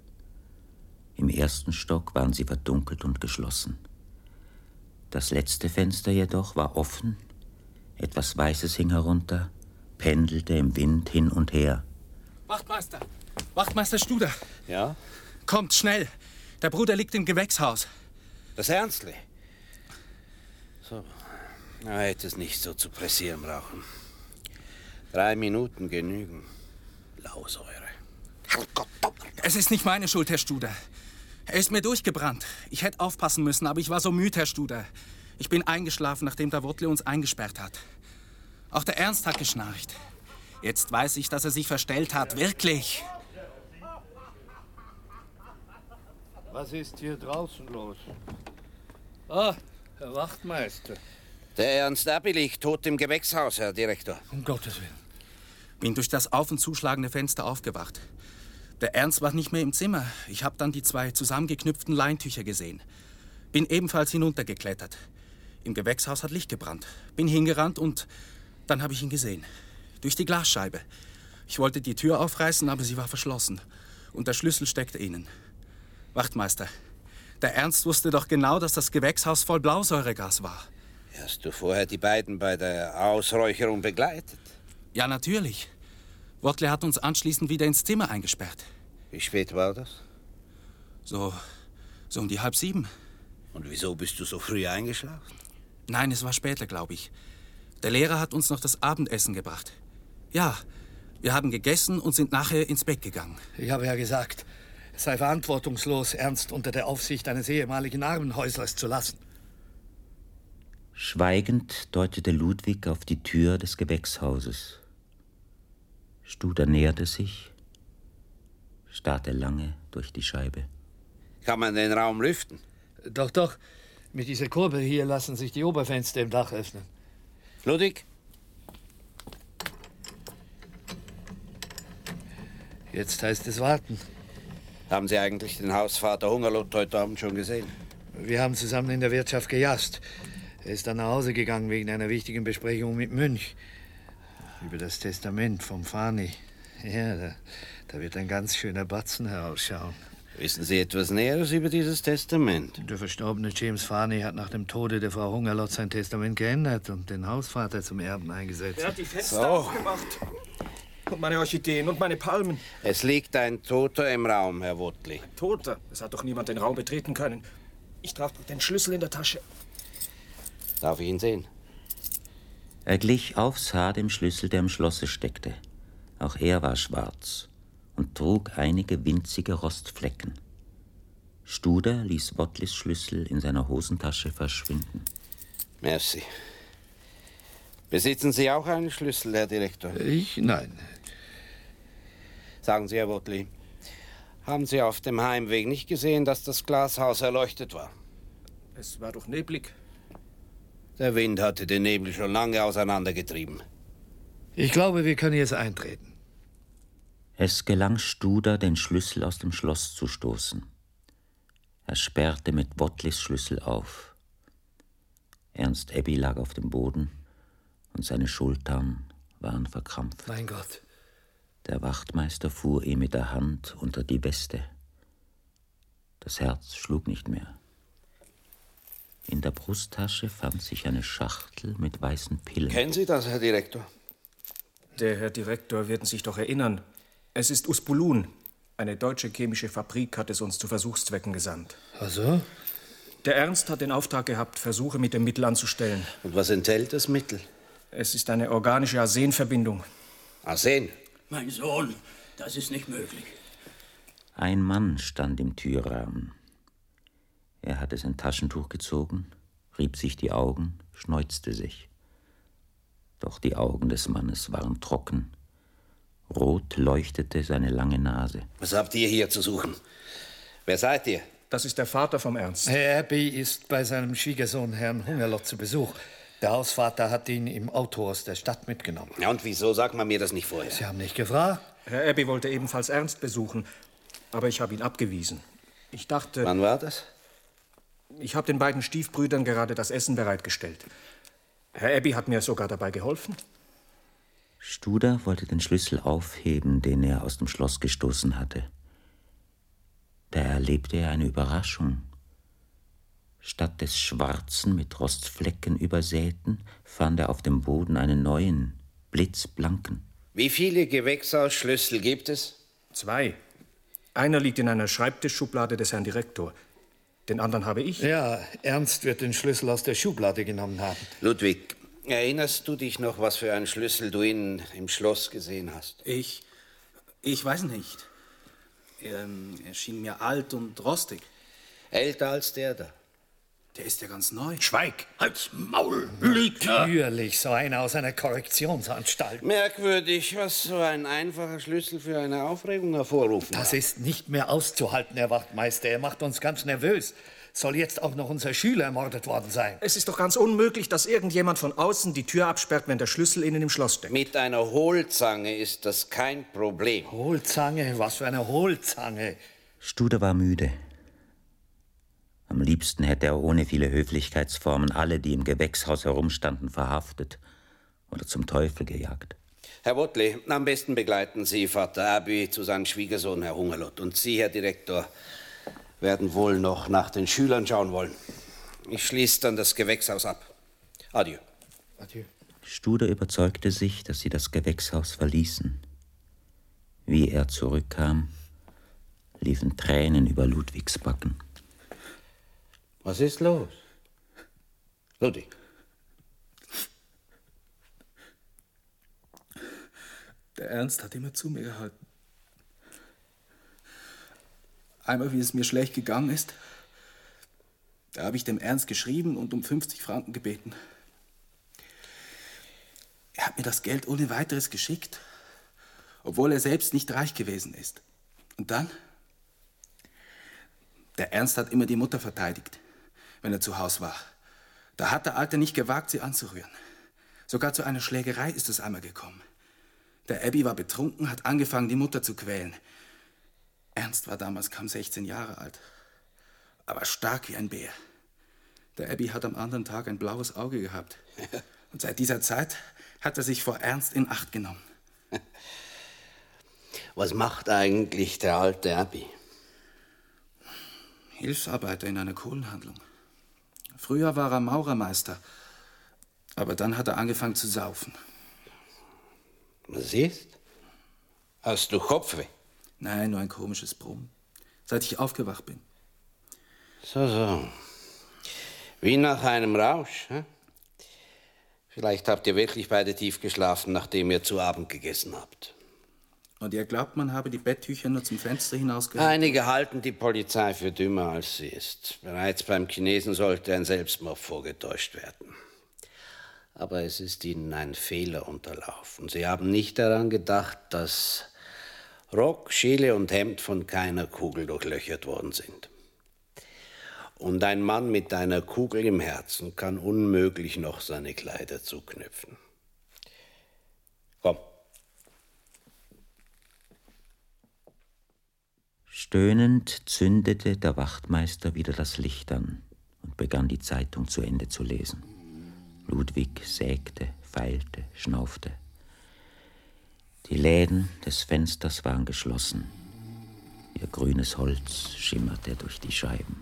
Im ersten Stock waren sie verdunkelt und geschlossen. Das letzte Fenster jedoch war offen, etwas Weißes hing herunter, pendelte im Wind hin und her. Wachtmeister! Wachtmeister Studer! Ja? Kommt, schnell! Der Bruder liegt im Gewächshaus. Das Ernstli? So. Er hätte es nicht so zu pressieren brauchen. Drei Minuten genügen. Lausäure. Es ist nicht meine Schuld, Herr Studer. Er ist mir durchgebrannt. Ich hätte aufpassen müssen, aber ich war so müde, Herr Studer. Ich bin eingeschlafen, nachdem der Wottle uns eingesperrt hat. Auch der Ernst hat geschnarcht. Jetzt weiß ich, dass er sich verstellt hat. Wirklich. Was ist hier draußen los? Ah, Herr Wachtmeister. Der Ernst Abilich tot im Gewächshaus, Herr Direktor. Um Gottes Willen. Bin durch das auf- und zuschlagende Fenster aufgewacht. Der Ernst war nicht mehr im Zimmer. Ich habe dann die zwei zusammengeknüpften Leintücher gesehen. Bin ebenfalls hinuntergeklettert. Im Gewächshaus hat Licht gebrannt. Bin hingerannt und dann habe ich ihn gesehen. Durch die Glasscheibe. Ich wollte die Tür aufreißen, aber sie war verschlossen. Und der Schlüssel steckte innen. Wachtmeister, der Ernst wusste doch genau, dass das Gewächshaus voll Blausäuregas war. Hast du vorher die beiden bei der Ausräucherung begleitet? Ja, natürlich. Wortle hat uns anschließend wieder ins Zimmer eingesperrt. Wie spät war das? So, so um die halb sieben. Und wieso bist du so früh eingeschlafen? Nein, es war später, glaube ich. Der Lehrer hat uns noch das Abendessen gebracht. Ja, wir haben gegessen und sind nachher ins Bett gegangen. Ich habe ja gesagt, es sei verantwortungslos, Ernst unter der Aufsicht eines ehemaligen Armenhäuslers zu lassen. Schweigend deutete Ludwig auf die Tür des Gewächshauses. Studer näherte sich, starrte lange durch die Scheibe. Kann man den Raum lüften? Doch, doch. Mit dieser Kurbel hier lassen sich die Oberfenster im Dach öffnen. Ludwig? Jetzt heißt es warten. Haben Sie eigentlich den Hausvater Hungerlot heute Abend schon gesehen? Wir haben zusammen in der Wirtschaft gejast. Er ist dann nach Hause gegangen wegen einer wichtigen Besprechung mit Münch. Über das Testament vom Fani. Ja, da, da wird ein ganz schöner Batzen herausschauen. Wissen Sie etwas Näheres über dieses Testament? Der verstorbene James Farney hat nach dem Tode der Frau Hungerlot sein Testament geändert und den Hausvater zum Erben eingesetzt. Er hat die Fenster So. aufgemacht. Und meine Orchideen und meine Palmen. Es liegt ein Toter im Raum, Herr Wottli. Toter. Es hat doch niemand den Raum betreten können. Ich trage doch den Schlüssel in der Tasche. Darf ich ihn sehen? Er glich aufs Haar dem Schlüssel, der im Schlosse steckte. Auch er war schwarz und trug einige winzige Rostflecken. Studer ließ Wottlis Schlüssel in seiner Hosentasche verschwinden. Merci. Besitzen Sie auch einen Schlüssel, Herr Direktor? Ich? Nein. Sagen Sie, Herr Wottli, haben Sie auf dem Heimweg nicht gesehen, dass das Glashaus erleuchtet war? Es war doch neblig. Der Wind hatte den Nebel schon lange auseinandergetrieben. Ich glaube, wir können jetzt eintreten. Es gelang Studer, den Schlüssel aus dem Schloss zu stoßen. Er sperrte mit Wottlis Schlüssel auf. Ernst Ebbi lag auf dem Boden und seine Schultern waren verkrampft. Mein Gott. Der Wachtmeister fuhr ihm mit der Hand unter die Weste. Das Herz schlug nicht mehr. In der Brusttasche fand sich eine Schachtel mit weißen Pillen. Kennen Sie das, Herr Direktor? Der Herr Direktor werden sich doch erinnern. Es ist Uspulun. Eine deutsche chemische Fabrik hat es uns zu Versuchszwecken gesandt. Ach so? Der Ernst hat den Auftrag gehabt, Versuche mit dem Mittel anzustellen. Und was enthält das Mittel? Es ist eine organische Arsenverbindung. Arsen? Mein Sohn, das ist nicht möglich. Ein Mann stand im Türrahmen. Er hatte sein Taschentuch gezogen, rieb sich die Augen, schneuzte sich. Doch die Augen des Mannes waren trocken. Rot leuchtete seine lange Nase. Was habt ihr hier zu suchen? Wer seid ihr? Das ist der Vater vom Ernst. Herr Abbey ist bei seinem Schwiegersohn Herrn Hungerlot zu Besuch. Der Hausvater hat ihn im Auto aus der Stadt mitgenommen. Ja, und wieso sagt man mir das nicht vorher? Sie haben nicht gefragt? Herr Abbey wollte ebenfalls Ernst besuchen, aber ich habe ihn abgewiesen. Ich dachte. Wann war das? Ich habe den beiden Stiefbrüdern gerade das Essen bereitgestellt. Herr Abbey hat mir sogar dabei geholfen. Studer wollte den Schlüssel aufheben, den er aus dem Schloss gestoßen hatte. Da erlebte er eine Überraschung. Statt des schwarzen, mit Rostflecken übersäten, fand er auf dem Boden einen neuen, blitzblanken. Wie viele Gewächshausschlüssel gibt es? Zwei. Einer liegt in einer Schreibtischschublade des Herrn Direktor. Den anderen habe ich. Ja, Ernst wird den Schlüssel aus der Schublade genommen haben. Ludwig, erinnerst du dich noch, was für einen Schlüssel du innen im Schloss gesehen hast? Ich. Ich weiß nicht. Ähm, er schien mir alt und rostig. Älter als der da. Der ist ja ganz neu. Schweig, halt's Maul, Lügner! Natürlich, so einer aus einer Korrektionsanstalt. Merkwürdig, was so ein einfacher Schlüssel für eine Aufregung hervorrufen Das kann. ist nicht mehr auszuhalten, Herr Wachtmeister. Er macht uns ganz nervös. soll jetzt auch noch unser Schüler ermordet worden sein. Es ist doch ganz unmöglich, dass irgendjemand von außen die Tür absperrt, wenn der Schlüssel innen im Schloss steckt. Mit einer Hohlzange ist das kein Problem. Hohlzange? Was für eine Hohlzange? Studer war müde. Am liebsten hätte er ohne viele Höflichkeitsformen alle, die im Gewächshaus herumstanden, verhaftet oder zum Teufel gejagt. Herr Wotley, am besten begleiten Sie Vater Abbey zu seinem Schwiegersohn, Herr Hungerlott. Und Sie, Herr Direktor, werden wohl noch nach den Schülern schauen wollen. Ich schließe dann das Gewächshaus ab. Adieu. Adieu. Studer überzeugte sich, dass sie das Gewächshaus verließen. Wie er zurückkam, liefen Tränen über Ludwigs Backen. Was ist los? Ludwig. Der Ernst hat immer zu mir gehalten. Einmal, wie es mir schlecht gegangen ist, da habe ich dem Ernst geschrieben und um 50 Franken gebeten. Er hat mir das Geld ohne weiteres geschickt, obwohl er selbst nicht reich gewesen ist. Und dann? Der Ernst hat immer die Mutter verteidigt, wenn er zu Hause war. Da hat der Alte nicht gewagt, sie anzurühren. Sogar zu einer Schlägerei ist es einmal gekommen. Der Abby war betrunken, hat angefangen, die Mutter zu quälen. Ernst war damals kaum 16 Jahre alt, aber stark wie ein Bär. Der Abby hat am anderen Tag ein blaues Auge gehabt. Und seit dieser Zeit hat er sich vor Ernst in Acht genommen. Was macht eigentlich der alte Abby? Hilfsarbeiter in einer Kohlenhandlung. Früher war er Maurermeister, aber dann hat er angefangen zu saufen. Ist? Hast du Kopfweh? Nein, nur ein komisches Brummen. Seit ich aufgewacht bin. So, so. Wie nach einem Rausch. Hm? Vielleicht habt ihr wirklich beide tief geschlafen, nachdem ihr zu Abend gegessen habt. Und ihr glaubt, man habe die Betttücher nur zum Fenster hinausgehalten? Einige halten die Polizei für dümmer, als sie ist. Bereits beim Chinesen sollte ein Selbstmord vorgetäuscht werden. Aber es ist ihnen ein Fehler unterlaufen. Sie haben nicht daran gedacht, dass Rock, Schiele und Hemd von keiner Kugel durchlöchert worden sind. Und ein Mann mit einer Kugel im Herzen kann unmöglich noch seine Kleider zuknüpfen. Komm. Stöhnend zündete der Wachtmeister wieder das Licht an und begann die Zeitung zu Ende zu lesen. Ludwig sägte, feilte, schnaufte. Die Läden des Fensters waren geschlossen. Ihr grünes Holz schimmerte durch die Scheiben.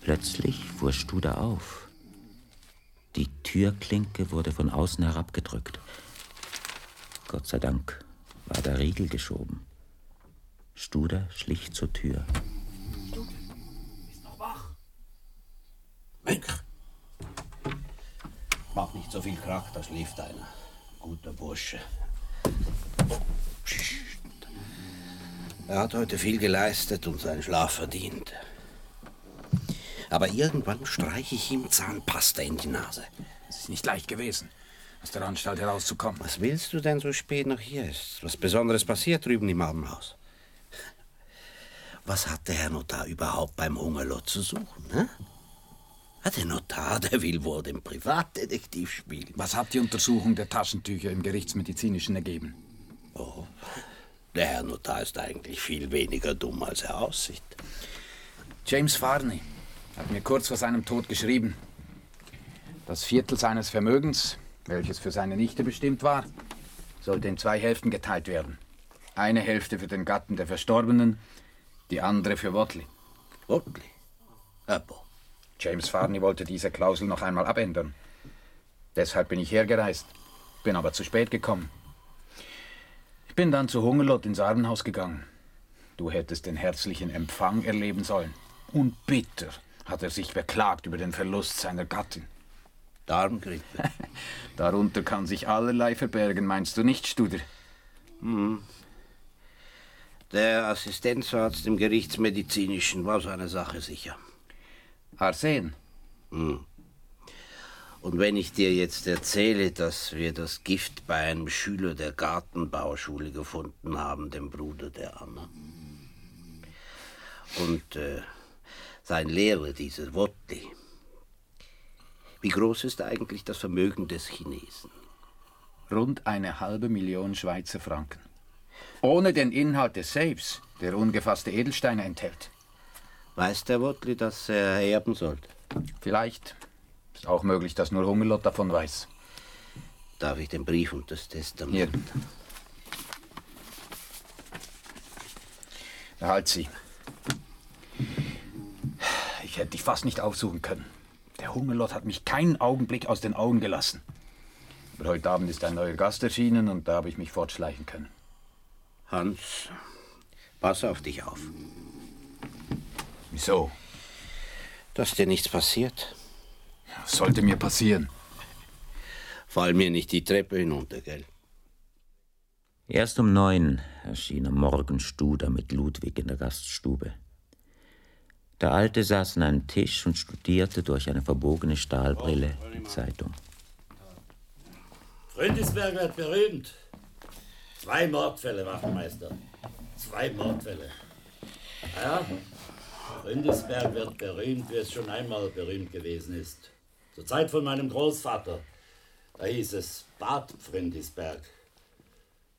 Plötzlich fuhr Studer auf. Die Türklinke wurde von außen herabgedrückt. Gott sei Dank war der Riegel geschoben. Studer schlich zur Tür. Studer, bist noch wach? Mönch! Mach nicht so viel Krach, da schläft einer. Guter Bursche. Er hat heute viel geleistet und seinen Schlaf verdient. Aber irgendwann streiche ich ihm Zahnpasta in die Nase. Es ist nicht leicht gewesen, aus der Anstalt herauszukommen. Was willst du denn so spät noch hier? Ist was Besonderes passiert drüben im Abendhaus? Was hat der Herr Notar überhaupt beim Hungerlot zu suchen? Ne? Der Notar, der will wohl den Privatdetektiv spielen. Was hat die Untersuchung der Taschentücher im Gerichtsmedizinischen ergeben? Oh, der Herr Notar ist eigentlich viel weniger dumm, als er aussieht. James Farney hat mir kurz vor seinem Tod geschrieben. Das Viertel seines Vermögens, welches für seine Nichte bestimmt war, sollte in zwei Hälften geteilt werden. Eine Hälfte für den Gatten der Verstorbenen, die andere für Watley. Watley? Aber. James Farney wollte diese Klausel noch einmal abändern. Deshalb bin ich hergereist, bin aber zu spät gekommen. Ich bin dann zu Hungerlot ins Armenhaus gegangen. Du hättest den herzlichen Empfang erleben sollen. Und bitter hat er sich beklagt über den Verlust seiner Gattin. Darmgrippe. Darunter kann sich allerlei verbergen, meinst du nicht, Studer? Hm. Der Assistenzarzt im Gerichtsmedizinischen war seiner Sache sicher. Arsen? Hm. Und wenn ich dir jetzt erzähle, dass wir das Gift bei einem Schüler der Gartenbauschule gefunden haben, dem Bruder der Anna. Und äh, Sein Lehrer, dieser Wotli. Wie groß ist eigentlich das Vermögen des Chinesen? Rund eine halbe Million Schweizer Franken. Ohne den Inhalt des Safes, der ungefasste Edelsteine enthält. Weiß der Wotli, dass er erben sollte? Vielleicht. Ist auch möglich, dass nur Hungerlott davon weiß. Darf ich den Brief und das Testament? Hier. Behalt sie. Ich hätte dich fast nicht aufsuchen können. Der Hungerlott hat mich keinen Augenblick aus den Augen gelassen. Aber heute Abend ist ein neuer Gast erschienen und da habe ich mich fortschleichen können. Hans, pass auf dich auf. Wieso? Dass dir nichts passiert. Was sollte mir passieren? Fall mir nicht die Treppe hinunter, gell? Erst um neun erschien am Morgen Studer mit Ludwig in der Gaststube. Der Alte saß an einem Tisch und studierte durch eine verbogene Stahlbrille die Zeitung. Fründisberg wird berühmt. Zwei Mordfälle, Wachtmeister. Zwei Mordfälle. Ja, Fründisberg wird berühmt, wie es schon einmal berühmt gewesen ist. Zur Zeit von meinem Großvater. Da hieß es Bad Fründisberg.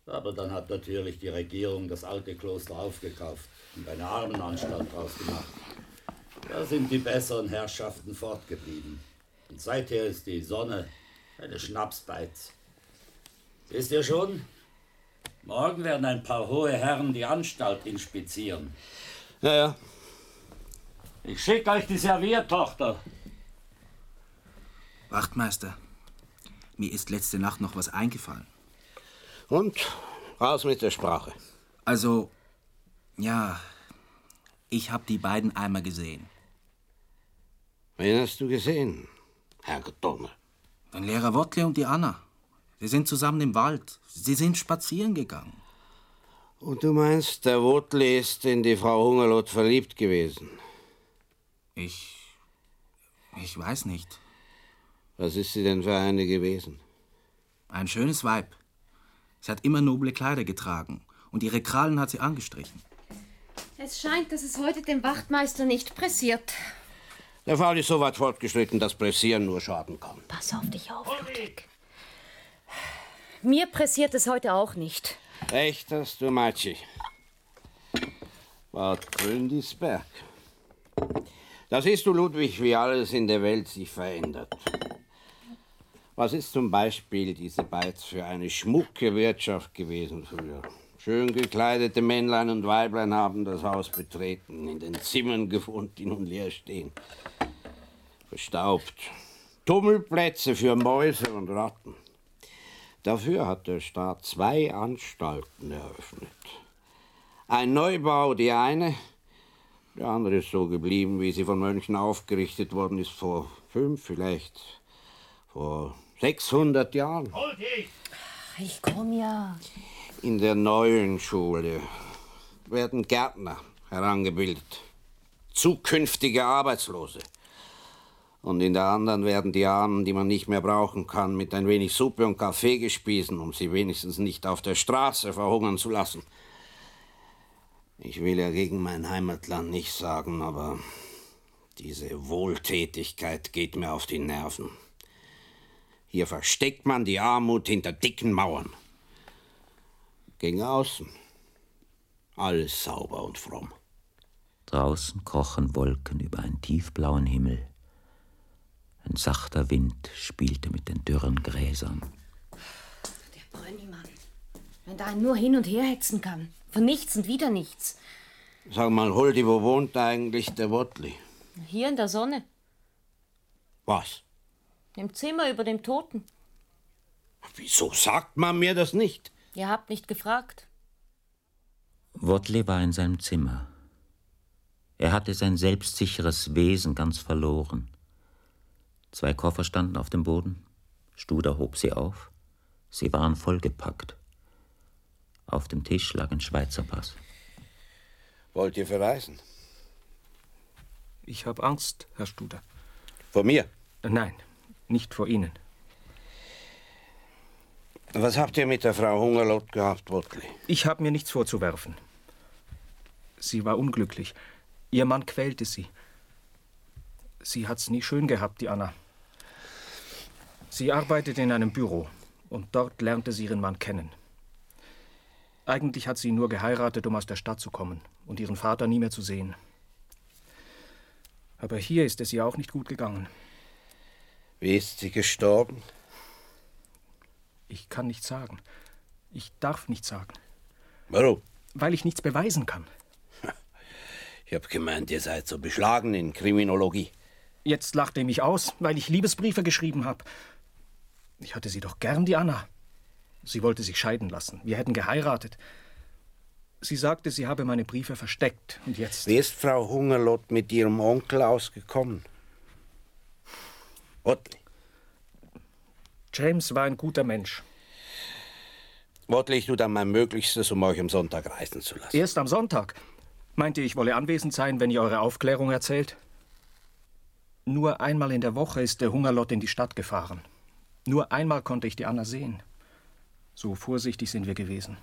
Aber dann hat natürlich die Regierung das alte Kloster aufgekauft und eine Armenanstalt draus gemacht. Da sind die besseren Herrschaften fortgeblieben. Und seither ist die Sonne eine Schnapsbeiz. Wisst ihr schon? Morgen werden ein paar hohe Herren die Anstalt inspizieren. Ja, ja. Ich schicke euch die Serviertochter. Wachtmeister, mir ist letzte Nacht noch was eingefallen. Und? Raus mit der Sprache. Also, ja, ich habe die beiden einmal gesehen. Wen hast du gesehen, Herr Donner? Den Lehrer Wottle und die Anna. Sie sind zusammen im Wald. Sie sind spazieren gegangen. Und du meinst, der Wottle ist in die Frau Hungerlot verliebt gewesen? Ich. Ich weiß nicht. Was ist sie denn für eine gewesen? Ein schönes Weib. Sie hat immer noble Kleider getragen und ihre Krallen hat sie angestrichen. Es scheint, dass es heute dem Wachtmeister nicht pressiert. Der Fall ist so weit fortgeschritten, dass Pressieren nur schaden kann. Pass auf dich auf, Ludwig. Mir pressiert es heute auch nicht. Echt, das, du Matschi? Bad Gründisberg. Da siehst du, Ludwig, wie alles in der Welt sich verändert. Was ist zum Beispiel diese Beiz für eine schmucke Wirtschaft gewesen früher? Schön gekleidete Männlein und Weiblein haben das Haus betreten, in den Zimmern gewohnt, die nun leer stehen. Verstaubt. Tummelplätze für Mäuse und Ratten. Dafür hat der Staat zwei Anstalten eröffnet. Ein Neubau, die eine, der andere ist so geblieben, wie sie von Mönchen aufgerichtet worden ist, vor fünf, vielleicht vor 600 Jahren. Ich komm ja. In der neuen Schule werden Gärtner herangebildet, zukünftige Arbeitslose. Und in der anderen werden die Armen, die man nicht mehr brauchen kann, mit ein wenig Suppe und Kaffee gespiesen, um sie wenigstens nicht auf der Straße verhungern zu lassen. Ich will ja gegen mein Heimatland nicht sagen, aber diese Wohltätigkeit geht mir auf die Nerven. Hier versteckt man die Armut hinter dicken Mauern. Gegen außen. Alles sauber und fromm. Draußen krochen Wolken über einen tiefblauen Himmel. Ein sachter Wind spielte mit den dürren Gräsern. Der Brönnimann. Wenn da ein nur hin und her hetzen kann. Von nichts und wieder nichts. Sag mal, Huldi, wo wohnt eigentlich der Wottli? Hier in der Sonne. Was? Im Zimmer über dem Toten. Wieso sagt man mir das nicht? Ihr habt nicht gefragt. Wotli war in seinem Zimmer. Er hatte sein selbstsicheres Wesen ganz verloren. Zwei Koffer standen auf dem Boden. Studer hob sie auf. Sie waren vollgepackt. Auf dem Tisch lag ein Schweizer Pass. Wollt ihr verreisen? Ich habe Angst, Herr Studer. Vor mir? Nein, nicht vor Ihnen. Was habt ihr mit der Frau Hungerlot gehabt, Wottli? Ich habe mir nichts vorzuwerfen. Sie war unglücklich. Ihr Mann quälte sie. Sie hat's nie schön gehabt, die Anna. Sie arbeitet in einem Büro und dort lernte sie ihren Mann kennen. Eigentlich hat sie ihn nur geheiratet, um aus der Stadt zu kommen und ihren Vater nie mehr zu sehen. Aber hier ist es ihr auch nicht gut gegangen. Wie ist sie gestorben? Ich kann nicht sagen. Ich darf nicht sagen. Warum? Weil ich nichts beweisen kann. Ich hab gemeint, ihr seid so beschlagen in Kriminologie. Jetzt lacht er mich aus, weil ich Liebesbriefe geschrieben habe. Ich hatte sie doch gern, die Anna. Sie wollte sich scheiden lassen. Wir hätten geheiratet. Sie sagte, sie habe meine Briefe versteckt. Und jetzt. Wie ist Frau Hungerlott mit ihrem Onkel ausgekommen? Ottli. James war ein guter Mensch. Ottli, ich tue dann mein Möglichstes, um euch am Sonntag reisen zu lassen. Erst am Sonntag. Meinte, ich wolle anwesend sein, wenn ihr eure Aufklärung erzählt? Nur einmal in der Woche ist der Hungerlott in die Stadt gefahren. Nur einmal konnte ich die Anna sehen. So vorsichtig sind wir gewesen.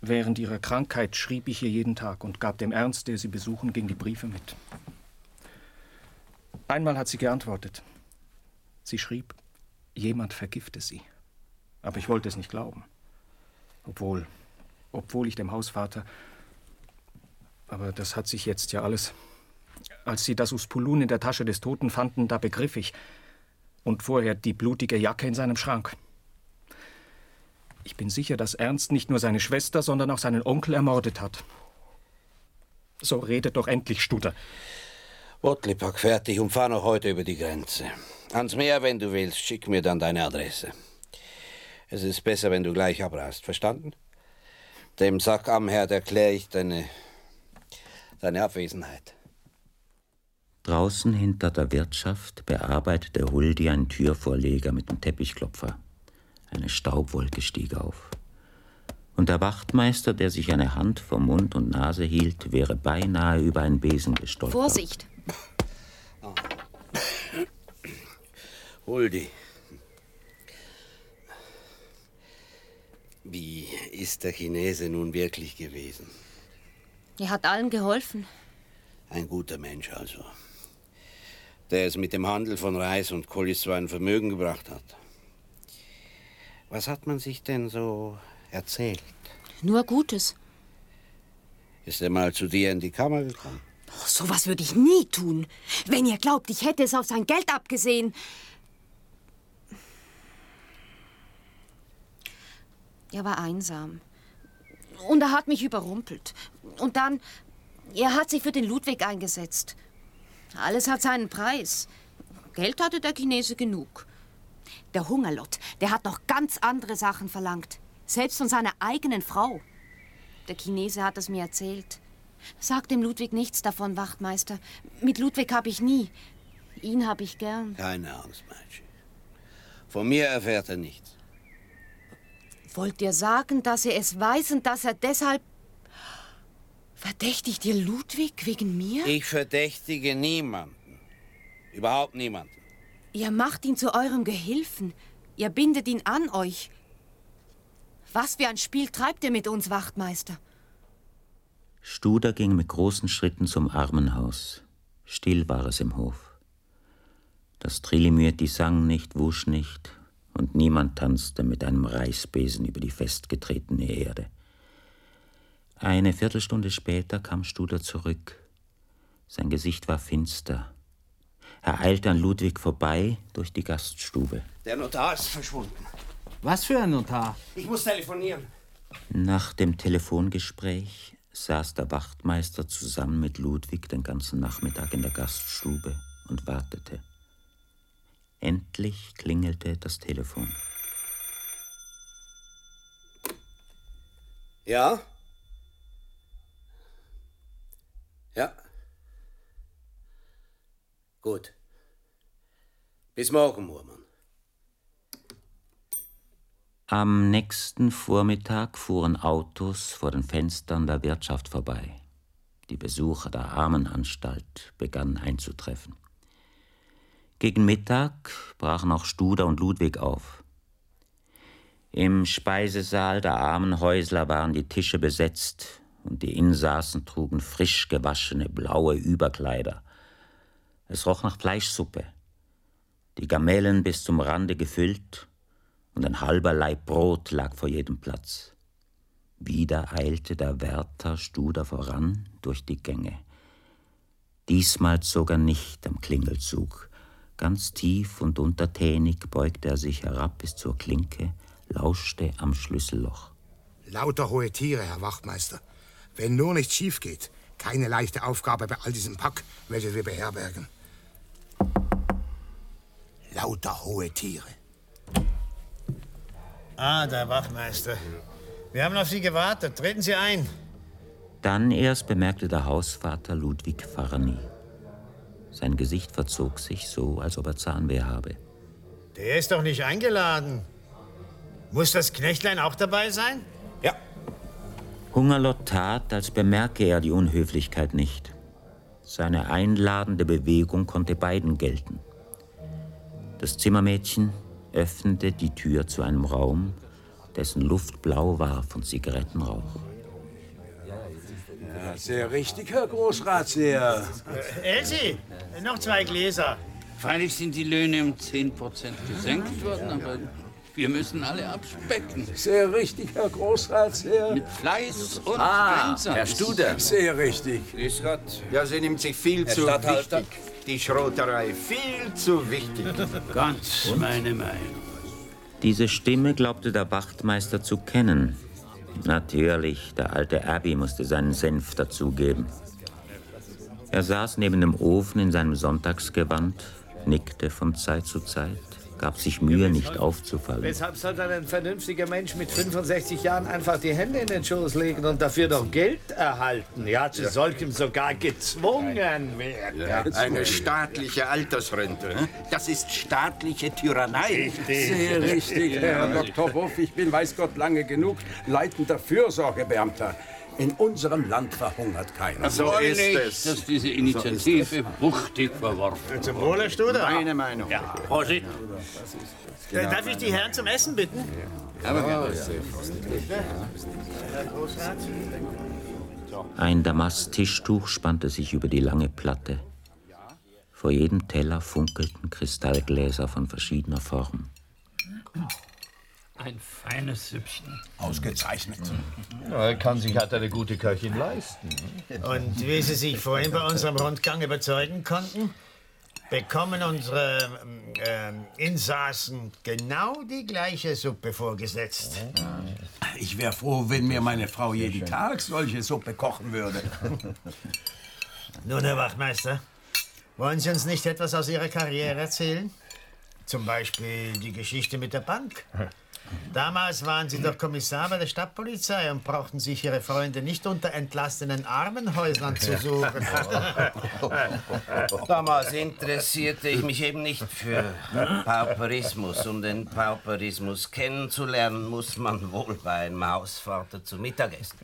Während ihrer Krankheit schrieb ich ihr jeden Tag und gab dem Ernst, der sie besuchen ging, die Briefe mit. Einmal hat sie geantwortet. Sie schrieb, jemand vergifte sie. Aber ich wollte es nicht glauben. Obwohl, obwohl ich dem Hausvater. Aber das hat sich jetzt ja alles. Als sie das Uspulun in der Tasche des Toten fanden, da begriff ich. Und vorher die blutige Jacke in seinem Schrank. Ich bin sicher, dass Ernst nicht nur seine Schwester, sondern auch seinen Onkel ermordet hat. So redet doch endlich, Studer. Ottli, pack fertig und fahr noch heute über die Grenze. Ans Meer, wenn du willst, schick mir dann deine Adresse. Es ist besser, wenn du gleich abreist, verstanden? Dem Sackamherd erkläre ich deine, deine Abwesenheit. Draußen hinter der Wirtschaft bearbeitete Huldi einen Türvorleger mit dem Teppichklopfer. Eine Staubwolke stieg auf. Und der Wachtmeister, der sich eine Hand vor Mund und Nase hielt, wäre beinahe über einen Besen gestolpert. Vorsicht! Huldi. Wie ist der Chinese nun wirklich gewesen? Er hat allen geholfen. Ein guter Mensch also. Der es mit dem Handel von Reis und Kolis zu einem Vermögen gebracht hat. Was hat man sich denn so erzählt? Nur Gutes. Ist er mal zu dir in die Kammer gekommen? Oh, so was würde ich nie tun. Wenn ihr glaubt, ich hätte es auf sein Geld abgesehen. Er war einsam. Und er hat mich überrumpelt. Und dann, er hat sich für den Ludwig eingesetzt. Alles hat seinen Preis. Geld hatte der Chinese genug. Der Hungerlott, der hat noch ganz andere Sachen verlangt. Selbst von seiner eigenen Frau. Der Chinese hat es mir erzählt. Sag dem Ludwig nichts davon, Wachtmeister. Mit Ludwig habe ich nie. Ihn habe ich gern. Keine Angst, Mädchen. Von mir erfährt er nichts. Wollt ihr sagen, dass er es weiß und dass er deshalb. Verdächtigt ihr Ludwig wegen mir? Ich verdächtige niemanden. Überhaupt niemanden. Ihr macht ihn zu eurem Gehilfen. Ihr bindet ihn an euch. Was für ein Spiel treibt ihr mit uns, Wachtmeister? Studer ging mit großen Schritten zum Armenhaus. Still war es im Hof. Das Trilimürti sang nicht, wusch nicht, und niemand tanzte mit einem Reißbesen über die festgetretene Erde. Eine Viertelstunde später kam Studer zurück. Sein Gesicht war finster. Er eilte an Ludwig vorbei durch die Gaststube. Der Notar ist verschwunden. Was für ein Notar? Ich muss telefonieren. Nach dem Telefongespräch saß der Wachtmeister zusammen mit Ludwig den ganzen Nachmittag in der Gaststube und wartete. Endlich klingelte das Telefon. Ja? Ja. Gut. Bis morgen, Murmann. Am nächsten Vormittag fuhren Autos vor den Fenstern der Wirtschaft vorbei. Die Besucher der Armenanstalt begannen einzutreffen. Gegen Mittag brachen auch Studer und Ludwig auf. Im Speisesaal der Armenhäusler waren die Tische besetzt und die Insassen trugen frisch gewaschene blaue Überkleider. Es roch nach Fleischsuppe. Die Gamellen bis zum Rande gefüllt und ein halber Laib Brot lag vor jedem Platz. Wieder eilte der Wärter Studer voran durch die Gänge. Diesmal zog er nicht am Klingelzug. Ganz tief und untertänig beugte er sich herab bis zur Klinke, lauschte am Schlüsselloch. Lauter hohe Tiere, Herr Wachtmeister. Wenn nur nichts schief geht. Keine leichte Aufgabe bei all diesem Pack, welches wir beherbergen. Lauter hohe Tiere. Ah, der Wachmeister. Wir haben auf Sie gewartet. Treten Sie ein. Dann erst bemerkte der Hausvater Ludwig Farny. Sein Gesicht verzog sich so, als ob er Zahnweh habe. Der ist doch nicht eingeladen. Muss das Knechtlein auch dabei sein? Hungerlott tat, als bemerke er die Unhöflichkeit nicht. Seine einladende Bewegung konnte beiden gelten. Das Zimmermädchen öffnete die Tür zu einem Raum, dessen Luft blau war von Zigarettenrauch. Ja, sehr richtig, Herr Großratsherr. Äh, Elsie, noch zwei Gläser. Freilich sind die Löhne um 10% gesenkt worden, aber wir müssen alle abspecken. Sehr richtig, Herr Großratsherr. Mit Fleiß und Ah, Einsatz. Herr Studer. Sehr richtig. Grüß Gott. Ja, sie nimmt sich viel Herr zu wichtig. Die Schroterei. Viel zu wichtig. Ganz meine Meinung. Diese Stimme glaubte der Wachtmeister zu kennen. Natürlich, der alte Abby musste seinen Senf dazugeben. Er saß neben dem Ofen in seinem Sonntagsgewand, nickte von Zeit zu Zeit, gab sich Mühe, nicht aufzufallen. Weshalb soll dann ein vernünftiger Mensch mit 65 Jahren einfach die Hände in den Schoß legen und dafür noch Geld erhalten? Ja, zu solchem sogar gezwungen werden. Ja, eine staatliche Altersrente. hm? Das ist staatliche Tyrannei. Sehr richtig, Herr Dr. Hoff. Ich bin, weiß Gott, lange genug leitender Fürsorgebeamter. In unserem Land verhungert keiner. So ist es. dass diese Initiative wuchtig verworfen wird. Zum Wohle, Studer. Meine Meinung. Ja, Prosit. Äh, Darf ich die Herren zum Essen bitten? Aber gerne. Herr Großrat? Ein Damasttischtuch spannte sich über die lange Platte. Vor jedem Teller funkelten Kristallgläser von verschiedener Form. Ein feines Süppchen. Ausgezeichnet. Er kann sich halt eine gute Köchin leisten. Und wie Sie sich vorhin bei unserem Rundgang überzeugen konnten, bekommen unsere ähm, Insassen genau die gleiche Suppe vorgesetzt. Ich wäre froh, wenn mir meine Frau jeden Tag solche Suppe kochen würde. Nun, Herr Wachtmeister, wollen Sie uns nicht etwas aus Ihrer Karriere erzählen? Zum Beispiel die Geschichte mit der Bank. Damals waren Sie doch Kommissar bei der Stadtpolizei und brauchten sich Ihre Freunde nicht unter entlassenen Armenhäusern zu suchen. Damals interessierte ich mich eben nicht für Pauperismus. Um den Pauperismus kennenzulernen, muss man wohl bei einem Hausvater zu Mittag essen.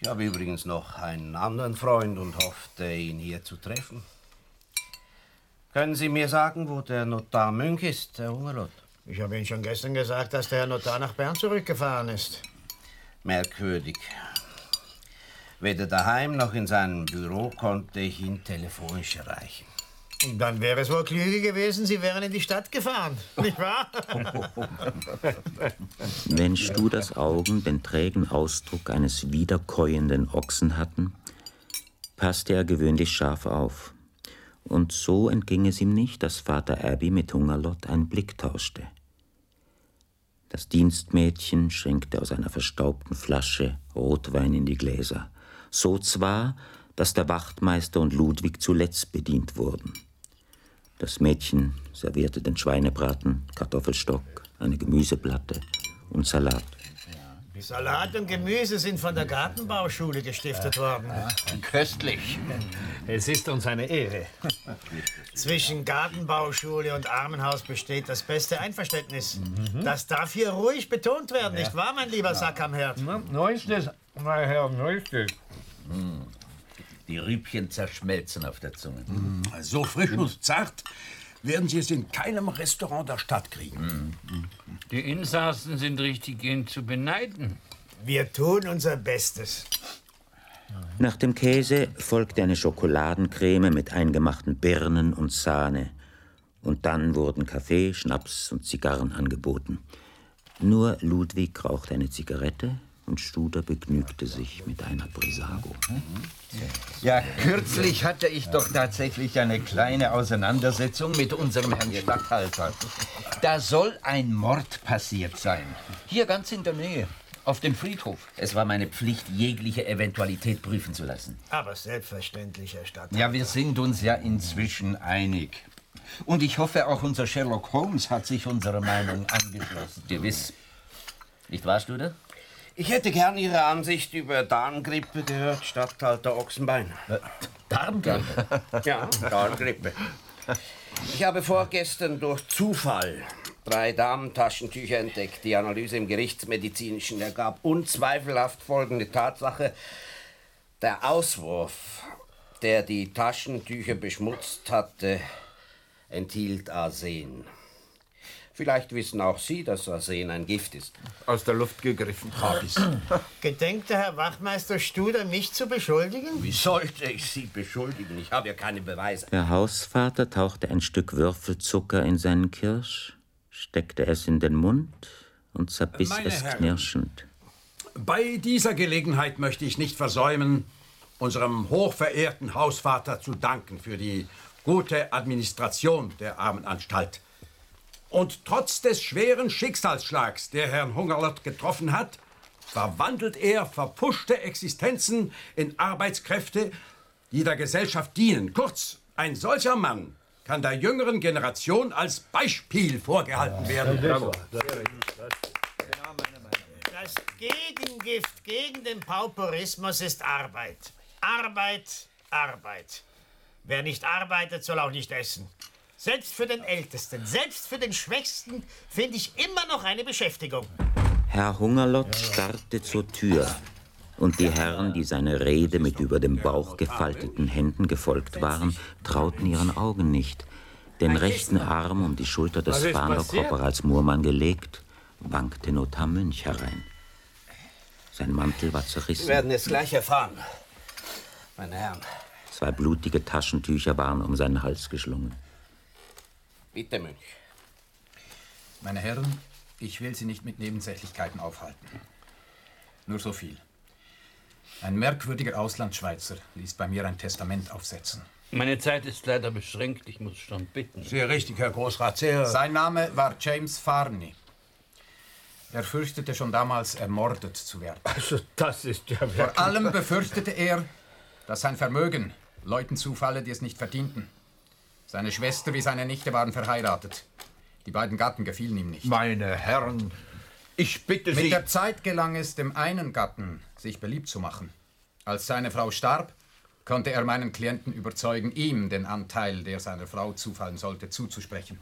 Ich habe übrigens noch einen anderen Freund und hoffte, ihn hier zu treffen. Können Sie mir sagen, wo der Notar Münch ist, Herr Hungerlott? Ich habe Ihnen schon gestern gesagt, dass der Herr Notar nach Bern zurückgefahren ist. Merkwürdig. Weder daheim noch in seinem Büro konnte ich ihn telefonisch erreichen. Und dann wäre es wohl klüger gewesen, Sie wären in die Stadt gefahren, nicht wahr? Wenn Studers Augen den trägen Ausdruck eines wiederkäuenden Ochsen hatten, passte er gewöhnlich scharf auf. Und so entging es ihm nicht, dass Vater Abby mit Hungerlott einen Blick tauschte. Das Dienstmädchen schenkte aus einer verstaubten Flasche Rotwein in die Gläser. So zwar, dass der Wachtmeister und Ludwig zuletzt bedient wurden. Das Mädchen servierte den Schweinebraten, Kartoffelstock, eine Gemüseplatte und Salat. Salat und Gemüse sind von der Gartenbauschule gestiftet worden. Köstlich. Es ist uns eine Ehre. Zwischen Gartenbauschule und Armenhaus besteht das beste Einverständnis. Das darf hier ruhig betont werden, nicht wahr, mein lieber Sack am Herd? Neuestes, mein Herr, neuestes. Die Riebchen zerschmelzen auf der Zunge. So frisch und zart werden Sie es in keinem Restaurant der Stadt kriegen. Die Insassen sind richtig gehend zu beneiden. Wir tun unser Bestes. Nach dem Käse folgte eine Schokoladencreme mit eingemachten Birnen und Sahne. Und dann wurden Kaffee, Schnaps und Zigarren angeboten. Nur Ludwig rauchte eine Zigarette und Studer begnügte sich mit einer Brisago. Ja, kürzlich hatte ich doch tatsächlich eine kleine Auseinandersetzung mit unserem Herrn Statthalter. Da soll ein Mord passiert sein. Hier ganz in der Nähe, auf dem Friedhof. Es war meine Pflicht, jegliche Eventualität prüfen zu lassen. Aber selbstverständlich, Herr Stadthalter. Ja, wir sind uns ja inzwischen einig. Und ich hoffe, auch unser Sherlock Holmes hat sich unserer Meinung angeschlossen. Gewiss. Nicht wahr, Studer? Ich hätte gern Ihre Ansicht über Darmgrippe gehört, Statthalter Ochsenbein. Darmgrippe? Ja, Darmgrippe. Ich habe vorgestern durch Zufall drei Damentaschentücher entdeckt. Die Analyse im Gerichtsmedizinischen ergab unzweifelhaft folgende Tatsache. Der Auswurf, der die Taschentücher beschmutzt hatte, enthielt Arsen. Vielleicht wissen auch Sie, dass Arsen ein Gift ist. Aus der Luft gegriffen habe ich's. Gedenkt der Herr Wachmeister Studer, mich zu beschuldigen? Wie sollte ich Sie beschuldigen? Ich habe ja keine Beweise. Der Hausvater tauchte ein Stück Würfelzucker in seinen Kirsch, steckte es in den Mund und zerbiss Meine es Herren. knirschend. Bei dieser Gelegenheit möchte ich nicht versäumen, unserem hochverehrten Hausvater zu danken für die gute Administration der Armenanstalt. Und trotz des schweren Schicksalsschlags, der Herrn Hungerlott getroffen hat, verwandelt er verpuschte Existenzen in Arbeitskräfte, die der Gesellschaft dienen. Kurz, ein solcher Mann kann der jüngeren Generation als Beispiel vorgehalten werden. Das Gegengift gegen den Pauperismus ist Arbeit. Arbeit, Arbeit. Wer nicht arbeitet, soll auch nicht essen. Selbst für den Ältesten, selbst für den Schwächsten finde ich immer noch eine Beschäftigung. Herr Hungerlott starrte zur Tür, und die Herren, die seine Rede mit über dem Bauch gefalteten Händen gefolgt waren, trauten ihren Augen nicht. Den rechten Arm um die Schulter des Was ist Fahnerkorporals Murmann gelegt, wankte Notar Münch herein. Sein Mantel war Sie zerrissen. werden es gleich erfahren, meine Herren. Zwei blutige Taschentücher waren um seinen Hals geschlungen. Bitte, Münch. Meine Herren, ich will Sie nicht mit Nebensächlichkeiten aufhalten. Nur so viel. Ein merkwürdiger Auslandschweizer ließ bei mir ein Testament aufsetzen. Meine Zeit ist leider beschränkt, ich muss schon bitten. Sehr richtig, Herr Großrat, sehr. Sein Name war James Farney. Er fürchtete schon damals, ermordet zu werden. Also, das ist ja Vor allem befürchtete er, dass sein Vermögen Leuten zufalle, die es nicht verdienten. Seine Schwester wie seine Nichte waren verheiratet. Die beiden Gatten gefielen ihm nicht. Meine Herren, ich bitte Sie. Mit der Zeit gelang es dem einen Gatten, sich beliebt zu machen. Als seine Frau starb, konnte er meinen Klienten überzeugen, ihm den Anteil, der seiner Frau zufallen sollte, zuzusprechen.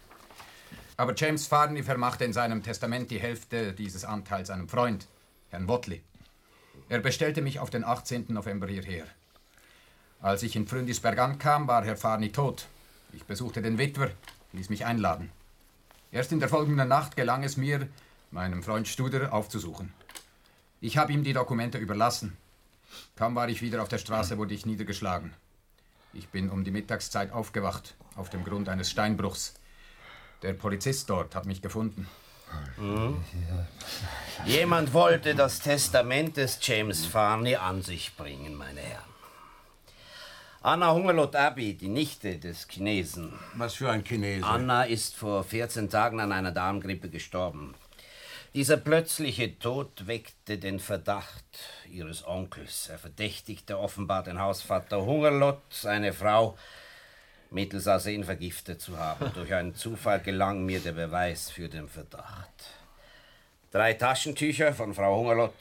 Aber James Farney vermachte in seinem Testament die Hälfte dieses Anteils einem Freund, Herrn Wotley. Er bestellte mich auf den 18. November hierher. Als ich in Fründisberg ankam, war Herr Farney tot. Ich besuchte den Witwer, ließ mich einladen. Erst in der folgenden Nacht gelang es mir, meinem Freund Studer aufzusuchen. Ich habe ihm die Dokumente überlassen. Kaum war ich wieder auf der Straße, wurde ich niedergeschlagen. Ich bin um die Mittagszeit aufgewacht, auf dem Grund eines Steinbruchs. Der Polizist dort hat mich gefunden. Hm? Jemand wollte das Testament des James Farney an sich bringen, meine Herren. Anna Hungerlot Abbey, die Nichte des Chinesen. Was für ein Chinese? Anna ist vor 14 Tagen an einer Darmgrippe gestorben. Dieser plötzliche Tod weckte den Verdacht ihres Onkels. Er verdächtigte offenbar den Hausvater Hungerlot, seine Frau, mittels Arsen vergiftet zu haben. Durch einen Zufall gelang mir der Beweis für den Verdacht. Drei Taschentücher von Frau Hungerlot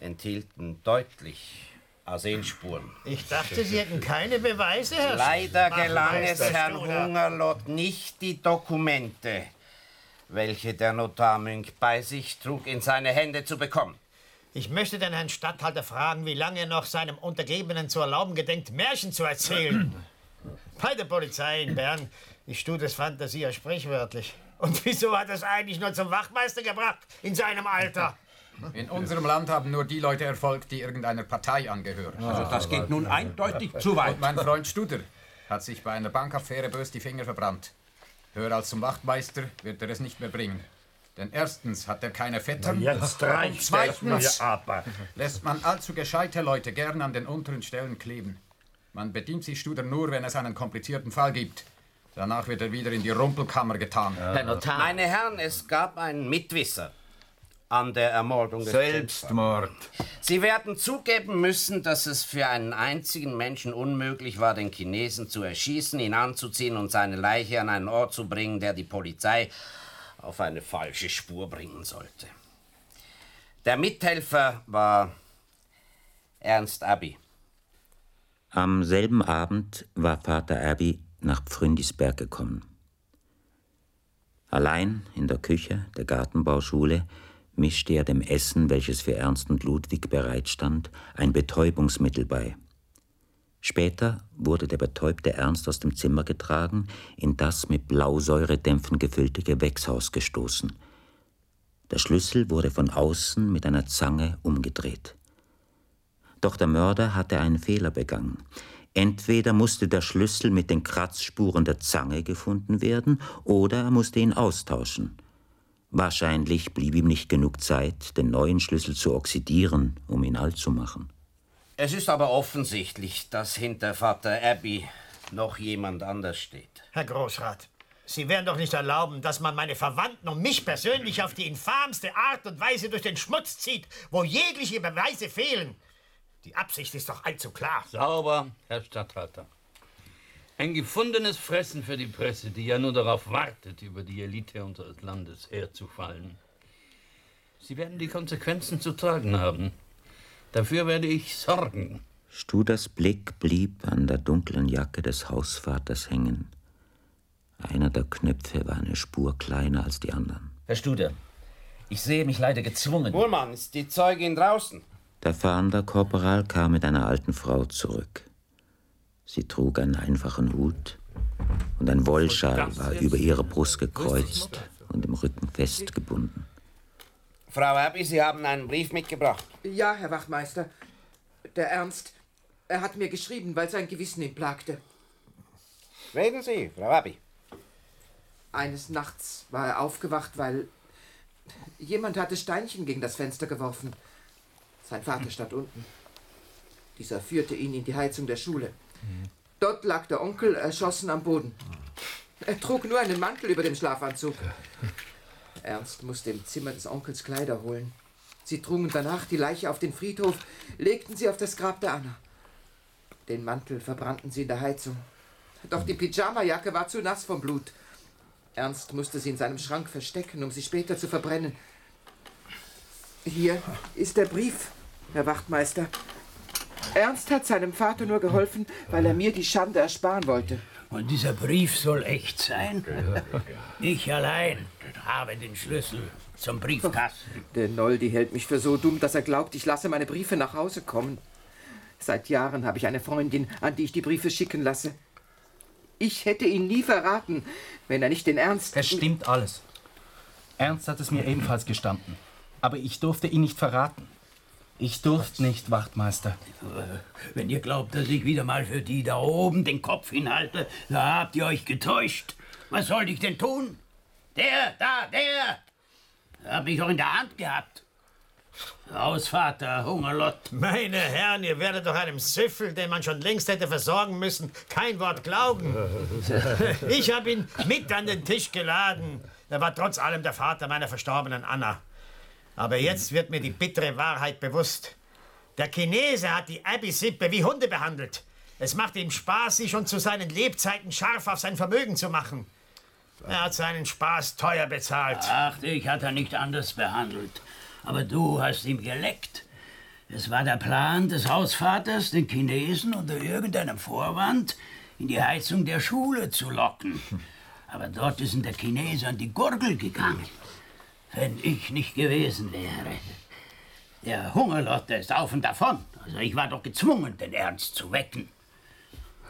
enthielten deutlich Arsenspuren. Ich dachte, Sie hätten keine Beweise, Herr Leider gelang es Herrn Studer. Hungerlot nicht, die Dokumente, welche der Notar Münch bei sich trug, in seine Hände zu bekommen. Ich möchte den Herrn Statthalter fragen, wie lange er noch seinem Untergebenen zu erlauben gedenkt, Märchen zu erzählen. Bei der Polizei in Bern ist Studes Fantasie ja sprichwörtlich. Und wieso hat er es eigentlich nur zum Wachmeister gebracht in seinem Alter? In unserem Land haben nur die Leute Erfolg, die irgendeiner Partei angehören. Also das geht nun eindeutig zu weit. Und mein Freund Studer hat sich bei einer Bankaffäre bös die Finger verbrannt. Höher als zum Wachtmeister wird er es nicht mehr bringen. Denn erstens hat er keine Vettern. Na, jetzt reicht und zweitens aber. lässt man allzu gescheite Leute gern an den unteren Stellen kleben. Man bedient sich Studer nur, wenn es einen komplizierten Fall gibt. Danach wird er wieder in die Rumpelkammer getan. Herr Notar. Meine Herren, es gab einen Mitwisser an der Ermordung des Selbstmord. Sie werden zugeben müssen, dass es für einen einzigen Menschen unmöglich war, den Chinesen zu erschießen, ihn anzuziehen und seine Leiche an einen Ort zu bringen, der die Polizei auf eine falsche Spur bringen sollte. Der Mithelfer war Ernst Abi. Am selben Abend war Vater Abbey nach Pfründisberg gekommen. Allein in der Küche der Gartenbauschule mischte er dem Essen, welches für Ernst und Ludwig bereitstand, ein Betäubungsmittel bei. Später wurde der betäubte Ernst aus dem Zimmer getragen, in das mit Blausäuredämpfen gefüllte Gewächshaus gestoßen. Der Schlüssel wurde von außen mit einer Zange umgedreht. Doch der Mörder hatte einen Fehler begangen. Entweder musste der Schlüssel mit den Kratzspuren der Zange gefunden werden, oder er musste ihn austauschen. Wahrscheinlich blieb ihm nicht genug Zeit, den neuen Schlüssel zu oxidieren, um ihn alt zu machen. Es ist aber offensichtlich, dass hinter Vater Abbey noch jemand anders steht. Herr Großrat, Sie werden doch nicht erlauben, dass man meine Verwandten und mich persönlich auf die infamste Art und Weise durch den Schmutz zieht, wo jegliche Beweise fehlen. Die Absicht ist doch allzu klar. Sauber, Herr Statthalter. Ein gefundenes Fressen für die Presse, die ja nur darauf wartet, über die Elite unseres Landes herzufallen. Sie werden die Konsequenzen zu tragen haben. Dafür werde ich sorgen. Studers Blick blieb an der dunklen Jacke des Hausvaters hängen. Einer der Knöpfe war eine Spur kleiner als die anderen. Herr Studer, ich sehe mich leider gezwungen. Wohlmann, ist die Zeugin draußen? Der fahrende Korporal kam mit einer alten Frau zurück. Sie trug einen einfachen Hut und ein Wollschal war über ihre Brust gekreuzt und im Rücken festgebunden. Frau Abbey, Sie haben einen Brief mitgebracht. Ja, Herr Wachtmeister. Der Ernst, er hat mir geschrieben, weil sein Gewissen ihn plagte. Reden Sie, Frau Abbey. Eines Nachts war er aufgewacht, weil jemand hatte Steinchen gegen das Fenster geworfen. Sein Vater stand unten. Dieser führte ihn in die Heizung der Schule. Dort lag der Onkel erschossen am Boden. Er trug nur einen Mantel über dem Schlafanzug. Ernst musste im Zimmer des Onkels Kleider holen. Sie trugen danach die Leiche auf den Friedhof, legten sie auf das Grab der Anna. Den Mantel verbrannten sie in der Heizung. Doch die Pyjamajacke war zu nass vom Blut. Ernst musste sie in seinem Schrank verstecken, um sie später zu verbrennen. Hier ist der Brief, Herr Wachtmeister. Ernst hat seinem Vater nur geholfen, weil er mir die Schande ersparen wollte. Und dieser Brief soll echt sein? Ich allein habe den Schlüssel zum Briefkasten. Der Noldi hält mich für so dumm, dass er glaubt, ich lasse meine Briefe nach Hause kommen. Seit Jahren habe ich eine Freundin, an die ich die Briefe schicken lasse. Ich hätte ihn nie verraten, wenn er nicht den Ernst. Es stimmt alles. Ernst hat es mir ebenfalls gestanden. Aber ich durfte ihn nicht verraten. Ich durfte nicht, Wachtmeister. Wenn ihr glaubt, dass ich wieder mal für die da oben den Kopf hinhalte, da habt ihr euch getäuscht. Was soll ich denn tun? Der, da, der! Hab mich doch in der Hand gehabt. Hausvater, Hungerlott. Meine Herren, ihr werdet doch einem Süffel, den man schon längst hätte versorgen müssen, kein Wort glauben. Ich habe ihn mit an den Tisch geladen. Er war trotz allem der Vater meiner verstorbenen Anna. Aber jetzt wird mir die bittere Wahrheit bewusst. Der Chinese hat die Abbey-Sippe wie Hunde behandelt. Es macht ihm Spaß, sie schon zu seinen Lebzeiten scharf auf sein Vermögen zu machen. Er hat seinen Spaß teuer bezahlt. Ach, dich hat er nicht anders behandelt. Aber du hast ihm geleckt. Es war der Plan des Hausvaters, den Chinesen unter irgendeinem Vorwand in die Heizung der Schule zu locken. Aber dort ist ihm der Chinese an die Gurgel gegangen. Wenn ich nicht gewesen wäre. Der Hungerlotte ist auf und davon. Also ich war doch gezwungen, den Ernst zu wecken.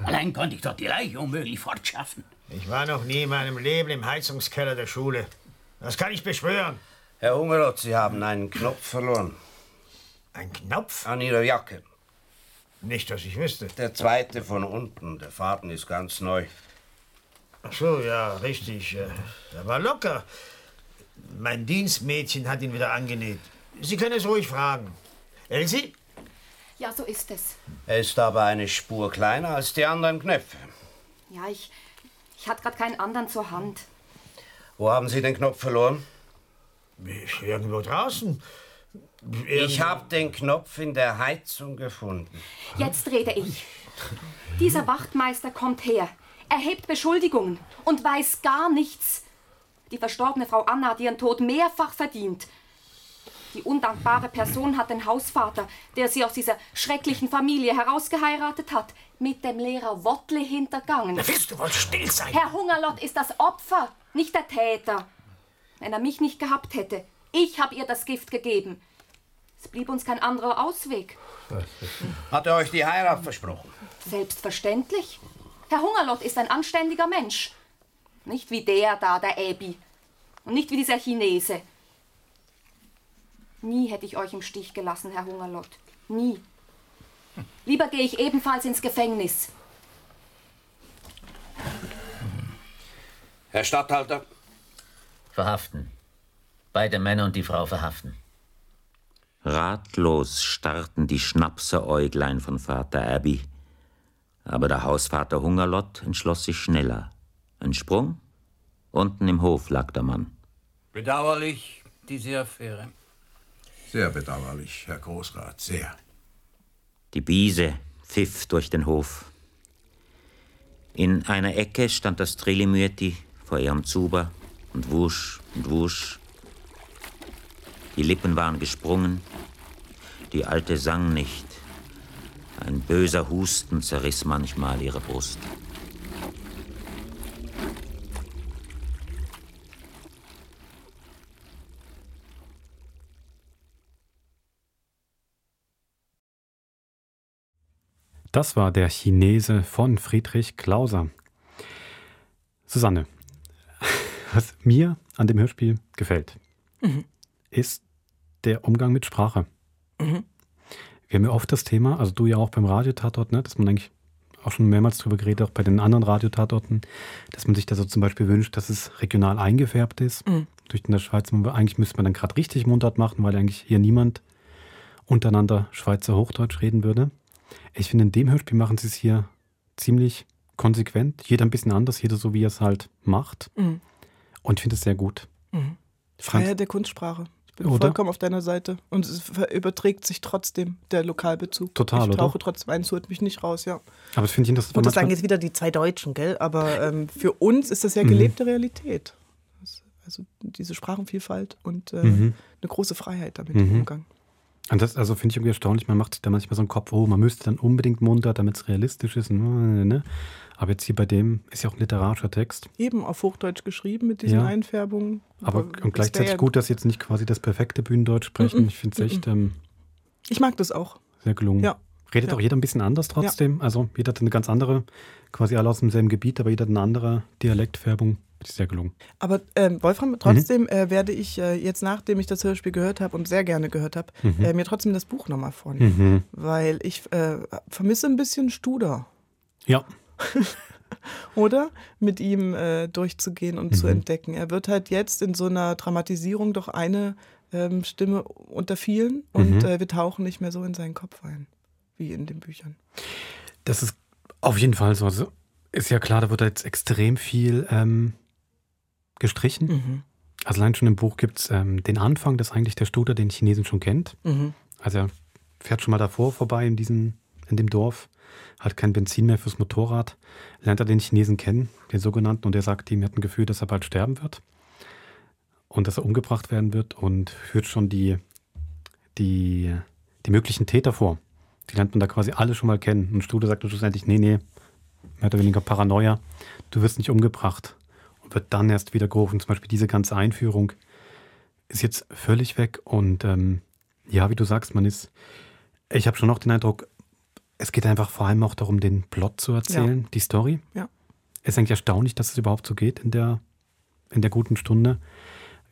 Allein konnte ich doch die Leiche unmöglich fortschaffen. Ich war noch nie in meinem Leben im Heizungskeller der Schule. Das kann ich beschwören. Herr Hungerlot, Sie haben einen Knopf verloren. Ein Knopf? An Ihrer Jacke. Nicht, dass ich wüsste. Der zweite von unten. Der Faden ist ganz neu. Ach so, ja, richtig. äh, Er war locker. Mein Dienstmädchen hat ihn wieder angenäht. Sie können es ruhig fragen. Elsie? Ja, so ist es. Er ist aber eine Spur kleiner als die anderen Knöpfe. Ja, ich, ich hatte gerade keinen anderen zur Hand. Wo haben Sie den Knopf verloren? Irgendwo draußen. Ich habe den Knopf in der Heizung gefunden. Jetzt rede ich. Dieser Wachtmeister kommt her, erhebt Beschuldigungen und weiß gar nichts. Die verstorbene Frau Anna hat ihren Tod mehrfach verdient. Die undankbare Person hat den Hausvater, der sie aus dieser schrecklichen Familie herausgeheiratet hat, mit dem Lehrer Wottle hintergangen. Da willst du wohl still sein? Herr Hungerlott ist das Opfer, nicht der Täter. Wenn er mich nicht gehabt hätte, ich habe ihr das Gift gegeben. Es blieb uns kein anderer Ausweg. Hat er euch die Heirat versprochen? Selbstverständlich. Herr Hungerlott ist ein anständiger Mensch. Nicht wie der da, der Äbi. Und nicht wie dieser Chinese. Nie hätte ich euch im Stich gelassen, Herr Hungerlott. Nie. Lieber gehe ich ebenfalls ins Gefängnis. Herr Statthalter. Verhaften. Beide Männer und die Frau verhaften. Ratlos starrten die Schnapseräuglein von Vater Abby. Aber der Hausvater Hungerlott entschloss sich schneller. Ein Sprung? Unten im Hof lag der Mann. Bedauerlich, diese Affäre. Sehr bedauerlich, Herr Großrat, sehr. Die Biese pfiff durch den Hof. In einer Ecke stand das Trillimüeti vor ihrem Zuber und wusch und wusch. Die Lippen waren gesprungen. Die Alte sang nicht. Ein böser Husten zerriss manchmal ihre Brust. Das war der Chinese von Friedrich Klauser. Susanne, was mir an dem Hörspiel gefällt, Mhm. ist der Umgang mit Sprache. Mhm. Wir haben ja oft das Thema, also du ja auch beim Radiotatort, ne, dass man eigentlich auch schon mehrmals drüber geredet, auch bei den anderen Radiotatorten, dass man sich da so zum Beispiel wünscht, dass es regional eingefärbt ist. Mhm. Durch in der Schweiz, eigentlich müsste man dann gerade richtig Mundart machen, weil eigentlich hier niemand untereinander Schweizer Hochdeutsch reden würde. Ich finde, in dem Hörspiel machen sie es hier ziemlich konsequent. Jeder ein bisschen anders, jeder so, wie er es halt macht. Mhm. Und ich finde es sehr gut. Mhm. Freiheit der Kunstsprache. Ich bin Oder? vollkommen auf deiner Seite. Und es überträgt sich trotzdem der Lokalbezug. Total, ich oder? tauche trotzdem ein, es holt mich nicht raus, ja. Aber das finde ich interessant. Und das sagen jetzt wieder die zwei Deutschen, gell? Aber ähm, für uns ist das ja Mhm. gelebte Realität. Das- Also diese Sprachenvielfalt und äh, Mhm. eine große Freiheit damit im Mhm. Umgang. Und das also finde ich irgendwie erstaunlich. Man macht da manchmal so einen Kopf, oh, man müsste dann unbedingt munter, damit es realistisch ist. Ne, ne. Aber jetzt hier bei dem ist ja auch ein literarischer Text. Eben auf Hochdeutsch geschrieben mit diesen Ja. Einfärbungen. Aber das und gleichzeitig gut, dass sie jetzt nicht quasi das perfekte Bühnendeutsch sprechen. Mhm. Ich finde es echt ähm, Ich mag das auch. sehr gelungen. Ja. Redet Ja. auch jeder ein bisschen anders trotzdem. Also jeder hat eine ganz andere, quasi alle aus demselben Gebiet, aber jeder hat eine andere Dialektfärbung. Das ist sehr gelungen. Aber ähm, Wolfram, trotzdem äh, werde ich äh, jetzt, nachdem ich das Hörspiel gehört habe und sehr gerne gehört habe, Mhm. äh, mir trotzdem das Buch nochmal vornehmen. Mhm. Weil ich äh, vermisse ein bisschen Studer. Ja. Oder? Mit ihm äh, durchzugehen und zu Mhm. entdecken. Er wird halt jetzt in so einer Dramatisierung doch eine ähm, Stimme unter vielen und Mhm. äh, wir tauchen nicht mehr so in seinen Kopf ein, wie in den Büchern. Das ist auf jeden Fall so. Also ist ja klar, da wird jetzt extrem viel ähm, gestrichen. Mhm. Also allein schon im Buch gibt es ähm, den Anfang, dass eigentlich der Studer den Chinesen schon kennt. Mhm. Also er fährt schon mal davor vorbei in, diesem, in dem Dorf, hat kein Benzin mehr fürs Motorrad, lernt er den Chinesen kennen, den sogenannten, und er sagt ihm, er hat ein Gefühl, dass er bald sterben wird und dass er umgebracht werden wird und führt schon die, die, die möglichen Täter vor. Die lernt man da quasi alle schon mal kennen. Und Studer sagt schlussendlich, nee, nee, mehr oder weniger Paranoia, du wirst nicht umgebracht und wird dann erst wieder gerufen. Zum Beispiel diese ganze Einführung ist jetzt völlig weg und ähm, ja, wie du sagst, man ist, ich habe schon noch den Eindruck, es geht einfach vor allem auch darum, den Plot zu erzählen, Ja. die Story. Ja. Es ist eigentlich erstaunlich, dass es überhaupt so geht in der, in der guten Stunde.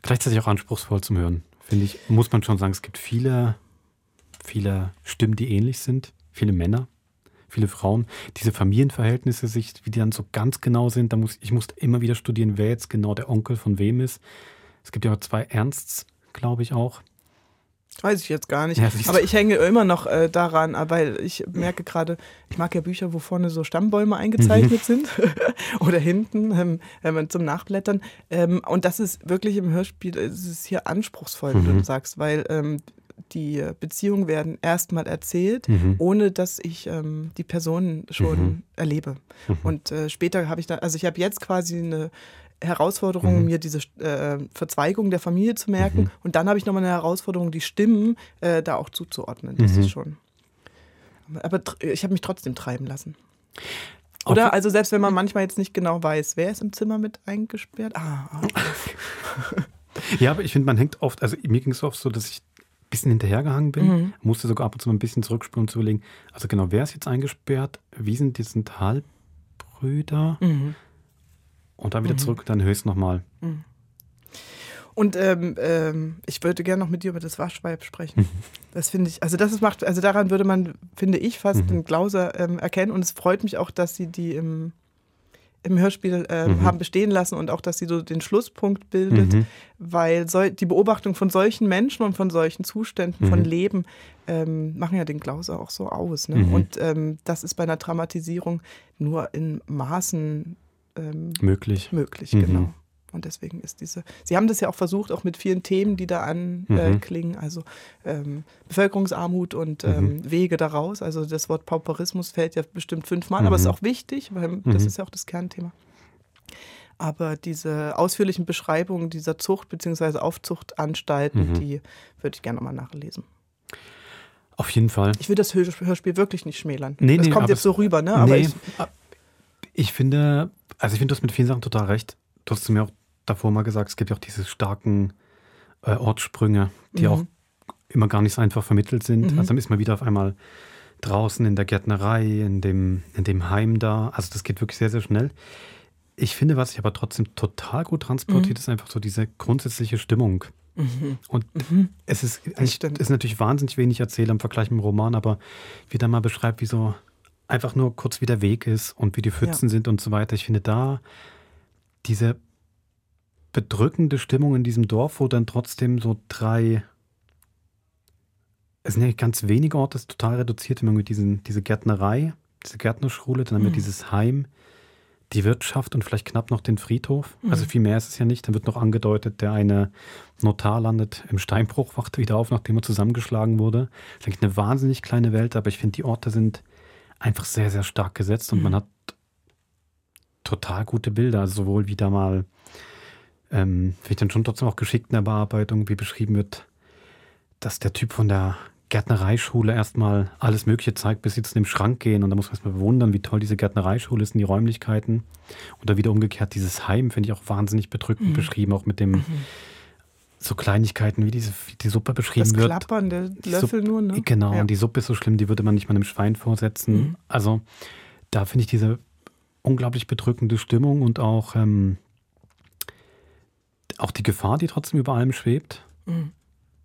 Gleichzeitig auch anspruchsvoll zum Hören. finde ich, muss man schon sagen, es gibt viele, viele Stimmen, die ähnlich sind, viele Männer, viele Frauen. Diese Familienverhältnisse, sich, wie die dann so ganz genau sind, da muss, ich musste immer wieder studieren, wer jetzt genau der Onkel von wem ist. Es gibt ja auch zwei Ernsts, glaube ich auch. Weiß ich jetzt gar nicht. Ja, aber ich hänge immer noch äh, daran, weil ich merke gerade, ich mag ja Bücher, wo vorne so Stammbäume eingezeichnet Mhm. sind oder hinten ähm, ähm, zum Nachblättern. Ähm, und das ist wirklich im Hörspiel, es ist hier anspruchsvoll, wie Mhm. du sagst, weil ähm, die Beziehungen werden erstmal erzählt, Mhm. ohne dass ich ähm, die Personen schon Mhm. erlebe. Mhm. Und äh, später habe ich dann, also ich habe jetzt quasi eine Herausforderung, Mhm. mir diese äh, Verzweigung der Familie zu merken. Mhm. Und dann habe ich nochmal eine Herausforderung, die Stimmen äh, da auch zuzuordnen. Das Mhm. ist schon. Aber ich habe mich trotzdem treiben lassen. Oder? Also selbst wenn man manchmal jetzt nicht genau weiß, wer ist im Zimmer mit eingesperrt. Ah, ah. Ja, aber ich finde, man hängt oft, also mir ging es oft so, dass ich bisschen hinterhergehangen bin, Mhm. musste sogar ab und zu mal ein bisschen zurückspulen, um zu überlegen, also genau, wer ist jetzt eingesperrt, wie sind die sind Halbbrüder Mhm. und dann wieder Mhm. zurück, dann höchst nochmal. Mhm. Und ähm, ähm, ich würde gerne noch mit dir über das Waschweib sprechen. Das finde ich, also das ist macht, also daran würde man, finde ich, fast Mhm. den Glauser ähm, erkennen. Und es freut mich auch, dass sie die im, im Hörspiel ähm, Mhm. haben bestehen lassen und auch, dass sie so den Schlusspunkt bildet, Mhm. weil sol die Beobachtung von solchen Menschen und von solchen Zuständen von Mhm. Leben ähm, machen ja den Glauser auch so aus. Ne? Mhm. Und ähm, das ist bei einer Dramatisierung nur in Maßen ähm, Möglich. Möglich, Mhm. genau. Und deswegen ist diese. Sie haben das ja auch versucht, auch mit vielen Themen, die da anklingen, äh, Mhm. klingen, also ähm, Bevölkerungsarmut und Mhm. ähm, Wege daraus. Also das Wort Pauperismus fällt ja bestimmt fünfmal, aber es ist Mhm. auch wichtig, weil das Mhm. ist ja auch das Kernthema. Aber diese ausführlichen Beschreibungen dieser Zucht bzw. Aufzuchtanstalten, Mhm. die würde ich gerne nochmal nachlesen. Auf jeden Fall. Ich will das Hör- Hörspiel wirklich nicht schmälern. Nee, das nee, kommt jetzt so rüber, ne? Aber nee, ich, Ich finde, also ich finde, du hast mit vielen Sachen total recht. Du hast mir auch davor mal gesagt, es gibt ja auch diese starken äh, Ortssprünge, die Mhm. auch immer gar nicht so einfach vermittelt sind. Mhm. Also dann ist man wieder auf einmal draußen in der Gärtnerei, in dem, in dem Heim da. Also das geht wirklich sehr, sehr schnell. Ich finde, was sich aber trotzdem total gut transportiert, Mhm. ist einfach so diese grundsätzliche Stimmung. Mhm. Und Mhm. es ist, es ist natürlich wahnsinnig wenig erzählt im Vergleich mit dem Roman, aber wie der mal beschreibt, wie so einfach nur kurz wie der Weg ist und wie die Pfützen Ja. sind und so weiter. Ich finde da diese bedrückende Stimmung in diesem Dorf, wo dann trotzdem so drei, es sind ja ganz wenige Orte, das ist total reduziert, immer mit diesen, diese Gärtnerei, diese Gärtnerschule, dann haben wir Mhm. dieses Heim, die Wirtschaft und vielleicht knapp noch den Friedhof. Mhm. Also viel mehr ist es ja nicht. Dann wird noch angedeutet, der eine Notar landet im Steinbruch, wacht wieder auf, nachdem er zusammengeschlagen wurde. Das ist eigentlich eine wahnsinnig kleine Welt, aber ich finde, die Orte sind einfach sehr, sehr stark gesetzt und Mhm. man hat total gute Bilder, also sowohl wie da mal, ähm, finde ich dann schon trotzdem auch geschickt in der Bearbeitung, wie beschrieben wird, dass der Typ von der Gärtnereischule erstmal alles Mögliche zeigt, bis sie zu dem Schrank gehen. Und da muss man erstmal bewundern, wie toll diese Gärtnereischule ist und die Räumlichkeiten. Oder wieder umgekehrt, dieses Heim finde ich auch wahnsinnig bedrückend Mhm. beschrieben, auch mit dem so Kleinigkeiten, wie diese wie die Suppe beschrieben das wird. Klappern der Löffel nur, ne? Genau, Ja. und die Suppe ist so schlimm, die würde man nicht mal einem Schwein vorsetzen. Mhm. Also da finde ich diese unglaublich bedrückende Stimmung und auch, ähm, auch die Gefahr, die trotzdem über allem schwebt. Mhm.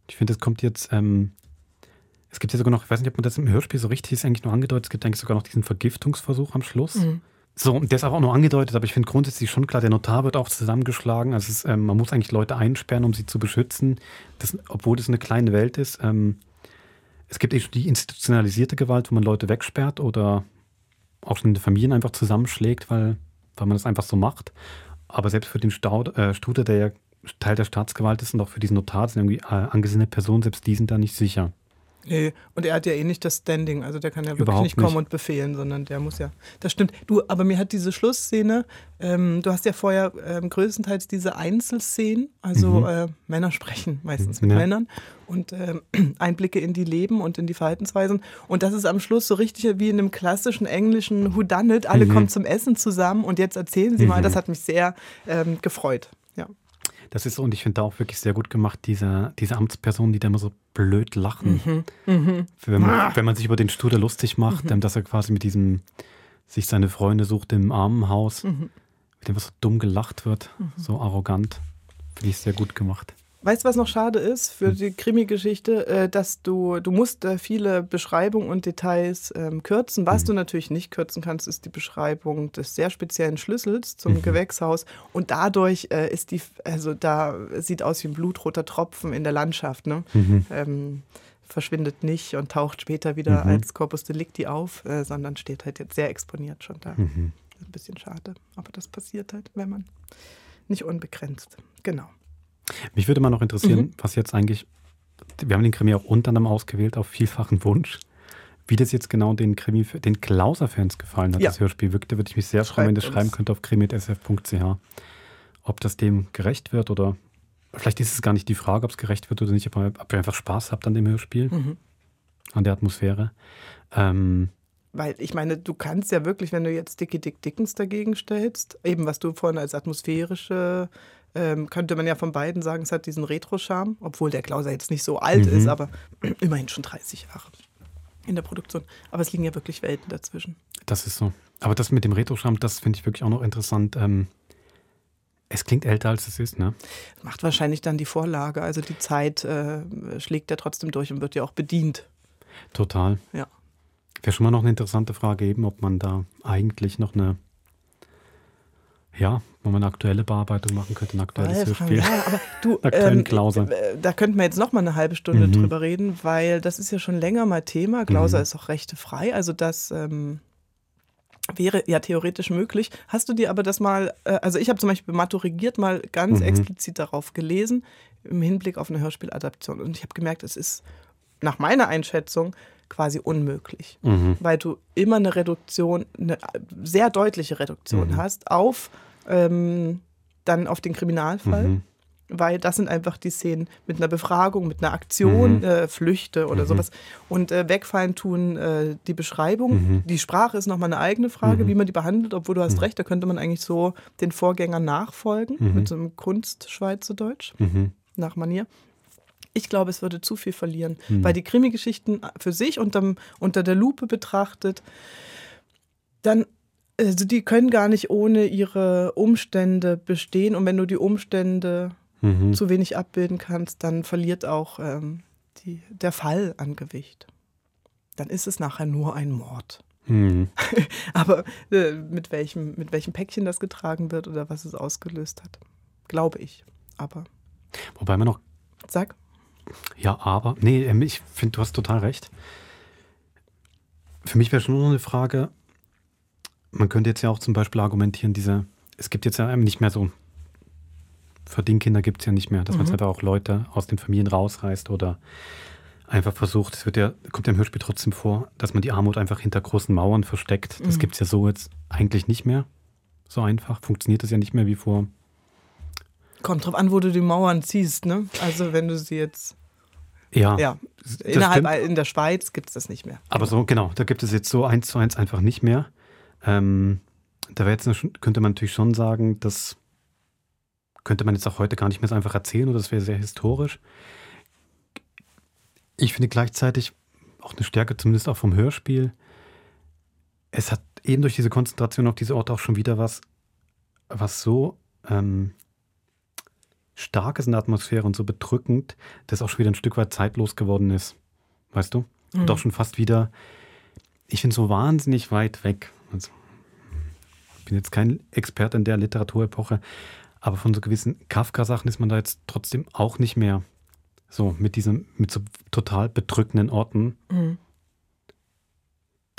Ich finde, es kommt jetzt, ähm, es gibt ja sogar noch, ich weiß nicht, ob man das im Hörspiel so richtig ist, eigentlich nur angedeutet, es gibt eigentlich sogar noch diesen Vergiftungsversuch am Schluss. Mhm. So, der ist aber auch nur angedeutet, aber ich finde grundsätzlich schon klar, der Notar wird auch zusammengeschlagen. Also ist, ähm, man muss eigentlich Leute einsperren, um sie zu beschützen, das, obwohl das eine kleine Welt ist. Ähm, es gibt eben die institutionalisierte Gewalt, wo man Leute wegsperrt oder auch schon in den Familien einfach zusammenschlägt, weil, weil man das einfach so macht. Aber selbst für den Stau, äh, Studer, der ja Teil der Staatsgewalt ist und auch für diesen Notar, sind irgendwie äh, angesehene Personen, selbst die sind da nicht sicher. Nee, und er hat ja eh nicht das Standing, also der kann ja wirklich Überhaupt nicht kommen nicht. und befehlen, sondern der muss ja. Das stimmt. Du, aber mir hat diese Schlussszene, ähm, du hast ja vorher ähm, größtenteils diese Einzelszenen, also Mhm. äh, Männer sprechen meistens mit Ja. Männern und ähm, Einblicke in die Leben und in die Verhaltensweisen. Und das ist am Schluss so richtig wie in einem klassischen englischen Whodunit. Alle Mhm. kommen zum Essen zusammen und jetzt erzählen sie mal. Mhm. Das hat mich sehr ähm, gefreut. Das ist und ich finde da auch wirklich sehr gut gemacht, diese, diese Amtspersonen, die da immer so blöd lachen. Mhm. Mhm. Wenn, man, Ah. wenn man sich über den Studer lustig macht, Mhm. ähm, dass er quasi mit diesem, sich seine Freunde sucht im Armenhaus, Mhm. mit dem was so dumm gelacht wird, Mhm. so arrogant. Finde ich sehr gut gemacht. Weißt du, was noch schade ist für die Krimi-Geschichte? Äh, dass du, du musst äh, viele Beschreibungen und Details ähm, kürzen. Was du natürlich nicht kürzen kannst, ist die Beschreibung des sehr speziellen Schlüssels zum Mhm. Gewächshaus. Und dadurch äh, ist die, also da sieht aus wie ein blutroter Tropfen in der Landschaft. Ne? Mhm. Ähm, verschwindet nicht und taucht später wieder Mhm. als Corpus Delicti auf, äh, sondern steht halt jetzt sehr exponiert schon da. Mhm. Ein bisschen schade, aber das passiert halt, wenn man nicht unbegrenzt. Genau. Mich würde mal noch interessieren, Mhm. was jetzt eigentlich, wir haben den Krimi auch unter anderem ausgewählt auf vielfachen Wunsch. Wie das jetzt genau den Krimi, den Klauser-Fans gefallen hat, Ja. das Hörspiel wirkte, würde ich mich sehr freuen, wenn ihr schreiben könnt auf krimi.sf.ch. Ob das dem gerecht wird oder vielleicht ist es gar nicht die Frage, ob es gerecht wird oder nicht, ob ihr einfach Spaß habt an dem Hörspiel, Mhm. an der Atmosphäre. Ähm, Weil ich meine, du kannst ja wirklich, wenn du jetzt Dickie Dick Dickens dagegen stellst, eben was du vorhin als atmosphärische, ähm, könnte man ja von beiden sagen, es hat diesen Retro-Charme, obwohl der Klauser jetzt nicht so alt Mhm. ist, aber immerhin schon 30 Jahre in der Produktion. Aber es liegen ja wirklich Welten dazwischen. Das ist so. Aber das mit dem Retro-Charme, das finde ich wirklich auch noch interessant. Ähm, es klingt älter, als es ist, ne? Macht wahrscheinlich dann die Vorlage, also die Zeit äh, schlägt ja trotzdem durch und wird ja auch bedient. Total. Ja. Wäre schon mal noch eine interessante Frage eben, ob man da eigentlich noch eine, ja, wo man eine aktuelle Bearbeitung machen könnte, ein aktuelles Weil, Hörspiel. Ja, aber du, ähm, Klauser. äh, da könnten wir jetzt noch mal eine halbe Stunde Mhm. drüber reden, weil das ist ja schon länger mal Thema. Klauser Mhm. ist auch rechtefrei, also das ähm, wäre ja theoretisch möglich. Hast du dir aber das mal, äh, also ich habe zum Beispiel maturigiert mal ganz Mhm. explizit darauf gelesen, im Hinblick auf eine Hörspieladaption. Und ich habe gemerkt, es ist nach meiner Einschätzung quasi unmöglich, Mhm. weil du immer eine Reduktion, eine sehr deutliche Reduktion Mhm. hast auf ähm, dann auf den Kriminalfall. Mhm. Weil das sind einfach die Szenen mit einer Befragung, mit einer Aktion, Mhm. äh, Flüchte oder Mhm. sowas. Und äh, wegfallen tun äh, die Beschreibung. Mhm. Die Sprache ist nochmal eine eigene Frage, wie man die behandelt, obwohl du hast recht, da könnte man eigentlich so den Vorgängern nachfolgen, mit so einem Kunstschweizerdeutsch nach Manier. Ich glaube, es würde zu viel verlieren, Mhm. weil die Krimi-Geschichten für sich unterm, unter der Lupe betrachtet, dann, also die können gar nicht ohne ihre Umstände bestehen. Und wenn du die Umstände Mhm. zu wenig abbilden kannst, dann verliert auch ähm, die, der Fall an Gewicht. Dann ist es nachher nur ein Mord. Mhm. Aber äh, mit, welchem, mit welchem Päckchen das getragen wird oder was es ausgelöst hat, glaube ich. Aber Wobei man noch, sag. Ja, aber, nee, ähm, ich finde, du hast total recht. Für mich wäre schon noch eine Frage, man könnte jetzt ja auch zum Beispiel argumentieren, diese, es gibt jetzt ja einem nicht mehr so, Verdingkinder gibt es ja nicht mehr, dass man Mhm. jetzt einfach auch Leute aus den Familien rausreißt oder einfach versucht, es wird ja, kommt ja im Hörspiel trotzdem vor, dass man die Armut einfach hinter großen Mauern versteckt. Das Mhm. gibt es ja so jetzt eigentlich nicht mehr. So einfach. Funktioniert das ja nicht mehr wie vor. Kommt drauf an, wo du die Mauern ziehst, ne? Also wenn du sie jetzt. Ja, Ja. Innerhalb stimmt. in der Schweiz gibt es das nicht mehr. Aber so, genau, da gibt es jetzt so eins zu eins einfach nicht mehr. Ähm, da wäre jetzt, könnte man natürlich schon sagen, das könnte man jetzt auch heute gar nicht mehr so einfach erzählen oder das wäre sehr historisch. Ich finde gleichzeitig auch eine Stärke, zumindest auch vom Hörspiel. Es hat eben durch diese Konzentration auf diese Orte auch schon wieder was, was so ähm, stark ist in der Atmosphäre und so bedrückend, dass auch schon wieder ein Stück weit zeitlos geworden ist. Weißt du? Mhm. Und auch schon fast wieder, ich finde so wahnsinnig weit weg. Also, ich bin jetzt kein Experte in der Literaturepoche, aber von so gewissen Kafka-Sachen ist man da jetzt trotzdem auch nicht mehr so mit diesem, mit so total bedrückenden Orten, Mhm.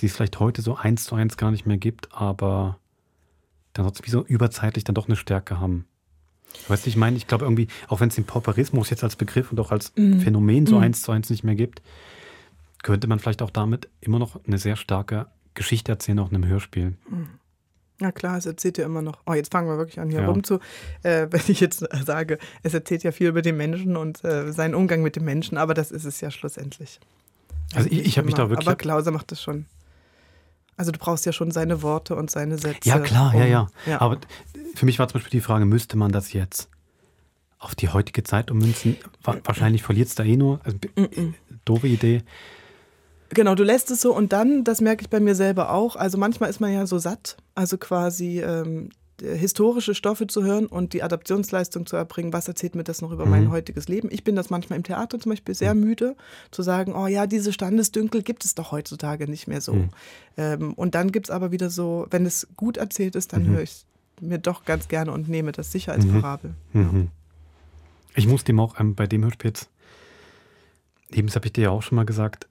die es vielleicht heute so eins zu eins gar nicht mehr gibt, aber dann trotzdem wie so überzeitlich dann doch eine Stärke haben. Weißt du, ich meine, ich glaube irgendwie, auch wenn es den Pauperismus jetzt als Begriff und auch als Mhm. Phänomen so Mhm. eins zu eins nicht mehr gibt, könnte man vielleicht auch damit immer noch eine sehr starke Geschichte erzählen, auch in einem Hörspiel. Mhm. Ja klar, es erzählt ja immer noch. Oh, jetzt fangen wir wirklich an, hier Ja. rumzu. Äh, wenn ich jetzt sage, es erzählt ja viel über den Menschen und äh, seinen Umgang mit dem Menschen, aber das ist es ja schlussendlich. Also ich- ich hab mich da wirklich- Aber Klauser macht das schon. Also du brauchst ja schon seine Worte und seine Sätze. Ja, klar, ja, um- ja, ja. Aber für mich war zum Beispiel die Frage, müsste man das jetzt auf die heutige Zeit ummünzen? Wa wahrscheinlich verliert es da eh nur. Also, doofe Idee. Genau, du lässt es so und dann, das merke ich bei mir selber auch, also manchmal ist man ja so satt, also quasi, ähm, äh, historische Stoffe zu hören und die Adaptionsleistung zu erbringen, was erzählt mir das noch über mein Mhm. heutiges Leben. Ich bin das manchmal im Theater zum Beispiel sehr müde, zu sagen, oh ja, diese Standesdünkel gibt es doch heutzutage nicht mehr so. Mhm. Ähm, und dann gibt es aber wieder so, wenn es gut erzählt ist, dann Mhm. höre ich es mir doch ganz gerne und nehme das sicher als Mhm. Parabel. Mhm. Ich muss dem auch ähm, bei dem Hörspiel jetzt, eben das habe ich dir ja auch schon mal gesagt,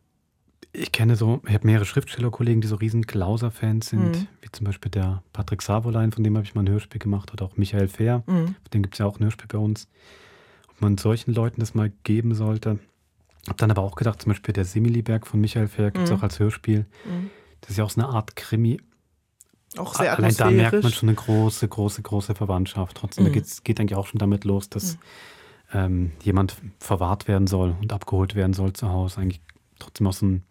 ich kenne so, ich habe mehrere Schriftstellerkollegen, die so riesen Klauser-Fans sind, Mhm. wie zum Beispiel der Patrick Savolein, von dem habe ich mal ein Hörspiel gemacht, oder auch Michael Fehr, Mhm. von dem gibt es ja auch ein Hörspiel bei uns. Ob man solchen Leuten das mal geben sollte. Habe dann aber auch gedacht, zum Beispiel der Similiberg von Michael Fehr gibt es Mhm. auch als Hörspiel. Mhm. Das ist ja auch so eine Art Krimi. Auch sehr Allein da merkt man schon eine große, große, große Verwandtschaft. Trotzdem Mhm. da geht eigentlich auch schon damit los, dass ähm, jemand verwahrt werden soll und abgeholt werden soll zu Hause. Eigentlich trotzdem auch so ein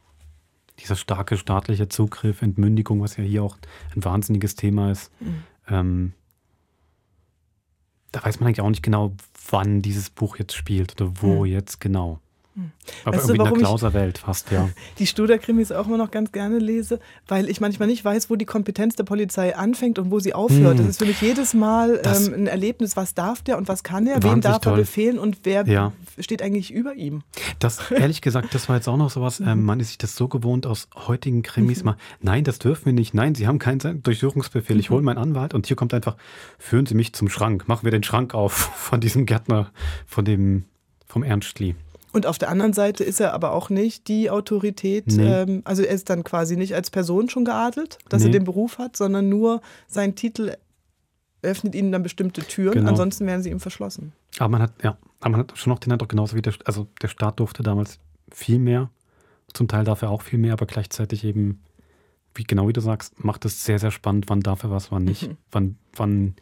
dieser starke staatliche Zugriff, Entmündigung, was ja hier auch ein wahnsinniges Thema ist. Mhm. Ähm, da weiß man eigentlich auch nicht genau, wann dieses Buch jetzt spielt oder wo Mhm. jetzt genau. Aber Weißt du, irgendwie in der Klauserwelt fast, ja. die Studer-Krimis auch immer noch ganz gerne lese, weil ich manchmal nicht weiß, wo die Kompetenz der Polizei anfängt und wo sie aufhört. Hm. Das ist für mich jedes Mal ähm, ein Erlebnis, was darf der und was kann er, wem darf er toll. befehlen und wer Ja. steht eigentlich über ihm. Das, ehrlich gesagt, das war jetzt auch noch sowas, ähm, man ist sich das so gewohnt aus heutigen Krimis Mhm. mal, nein, das dürfen wir nicht, nein, Sie haben keinen Durchsuchungsbefehl, ich Mhm. hole meinen Anwalt und hier kommt einfach, führen Sie mich zum Schrank, machen wir den Schrank auf von diesem Gärtner, von dem, vom Ernstli. Und auf der anderen Seite ist er aber auch nicht die Autorität, Nee. ähm, also er ist dann quasi nicht als Person schon geadelt, dass er Nee. den Beruf hat, sondern nur sein Titel öffnet ihnen dann bestimmte Türen, Genau. ansonsten werden sie ihm verschlossen. Aber man hat, ja, aber man hat schon noch den Eindruck, genauso wie der, also der Staat durfte damals viel mehr, zum Teil darf er auch viel mehr, aber gleichzeitig eben, wie genau wie du sagst, macht es sehr, sehr spannend, wann darf er was, wann nicht, Mhm. wann, wann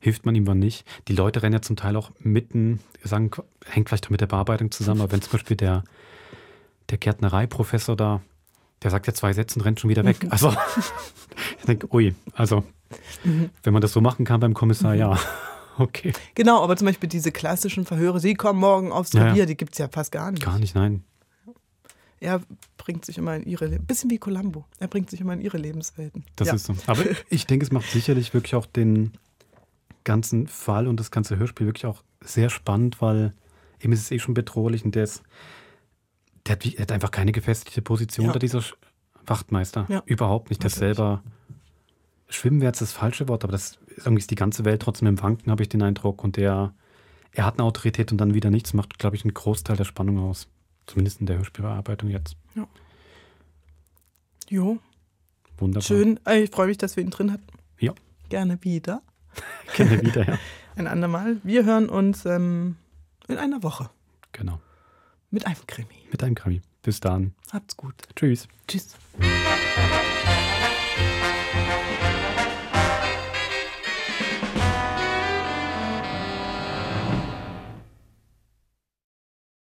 hilft man ihm, wann nicht. Die Leute rennen ja zum Teil auch mitten, sagen, hängt vielleicht auch mit der Bearbeitung zusammen, aber wenn zum Beispiel der, der Gärtnereiprofessor da, der sagt ja zwei Sätze und rennt schon wieder weg. Mhm. Also, ich denke, ui, also, Mhm. wenn man das so machen kann beim Kommissar, ja, okay. Genau, aber zum Beispiel diese klassischen Verhöre, sie kommen morgen aufs Ja, ja. Revier, die gibt es ja fast gar nicht. Gar nicht, nein. Er bringt sich immer in ihre, Le- bisschen wie Columbo, er bringt sich immer in ihre Lebenswelten. Das ja. ist so. Aber ich denke, es macht sicherlich wirklich auch den ganzen Fall und das ganze Hörspiel wirklich auch sehr spannend, weil ihm ist es eh schon bedrohlich und der ist, der hat, wie- er hat einfach keine gefestigte Position Ja. da dieser Sch- Wachtmeister. Ja. Überhaupt nicht. Das selber Schwimmen wäre jetzt das falsche Wort, aber das irgendwie ist die ganze Welt trotzdem im Wanken, habe ich den Eindruck. Und der, er hat eine Autorität und dann wieder nichts, macht, glaube ich, einen Großteil der Spannung aus. Zumindest in der Hörspielbearbeitung jetzt. Ja. Jo, Wunderbar. schön. Ich freue mich, dass wir ihn drin hatten. Ja. Gerne wieder. Gerne wieder, ja. Ein andermal. Wir hören uns ähm, in einer Woche Genau. mit einem Krimi. Mit einem Krimi. Bis dann. Habt's gut. Tschüss. Tschüss.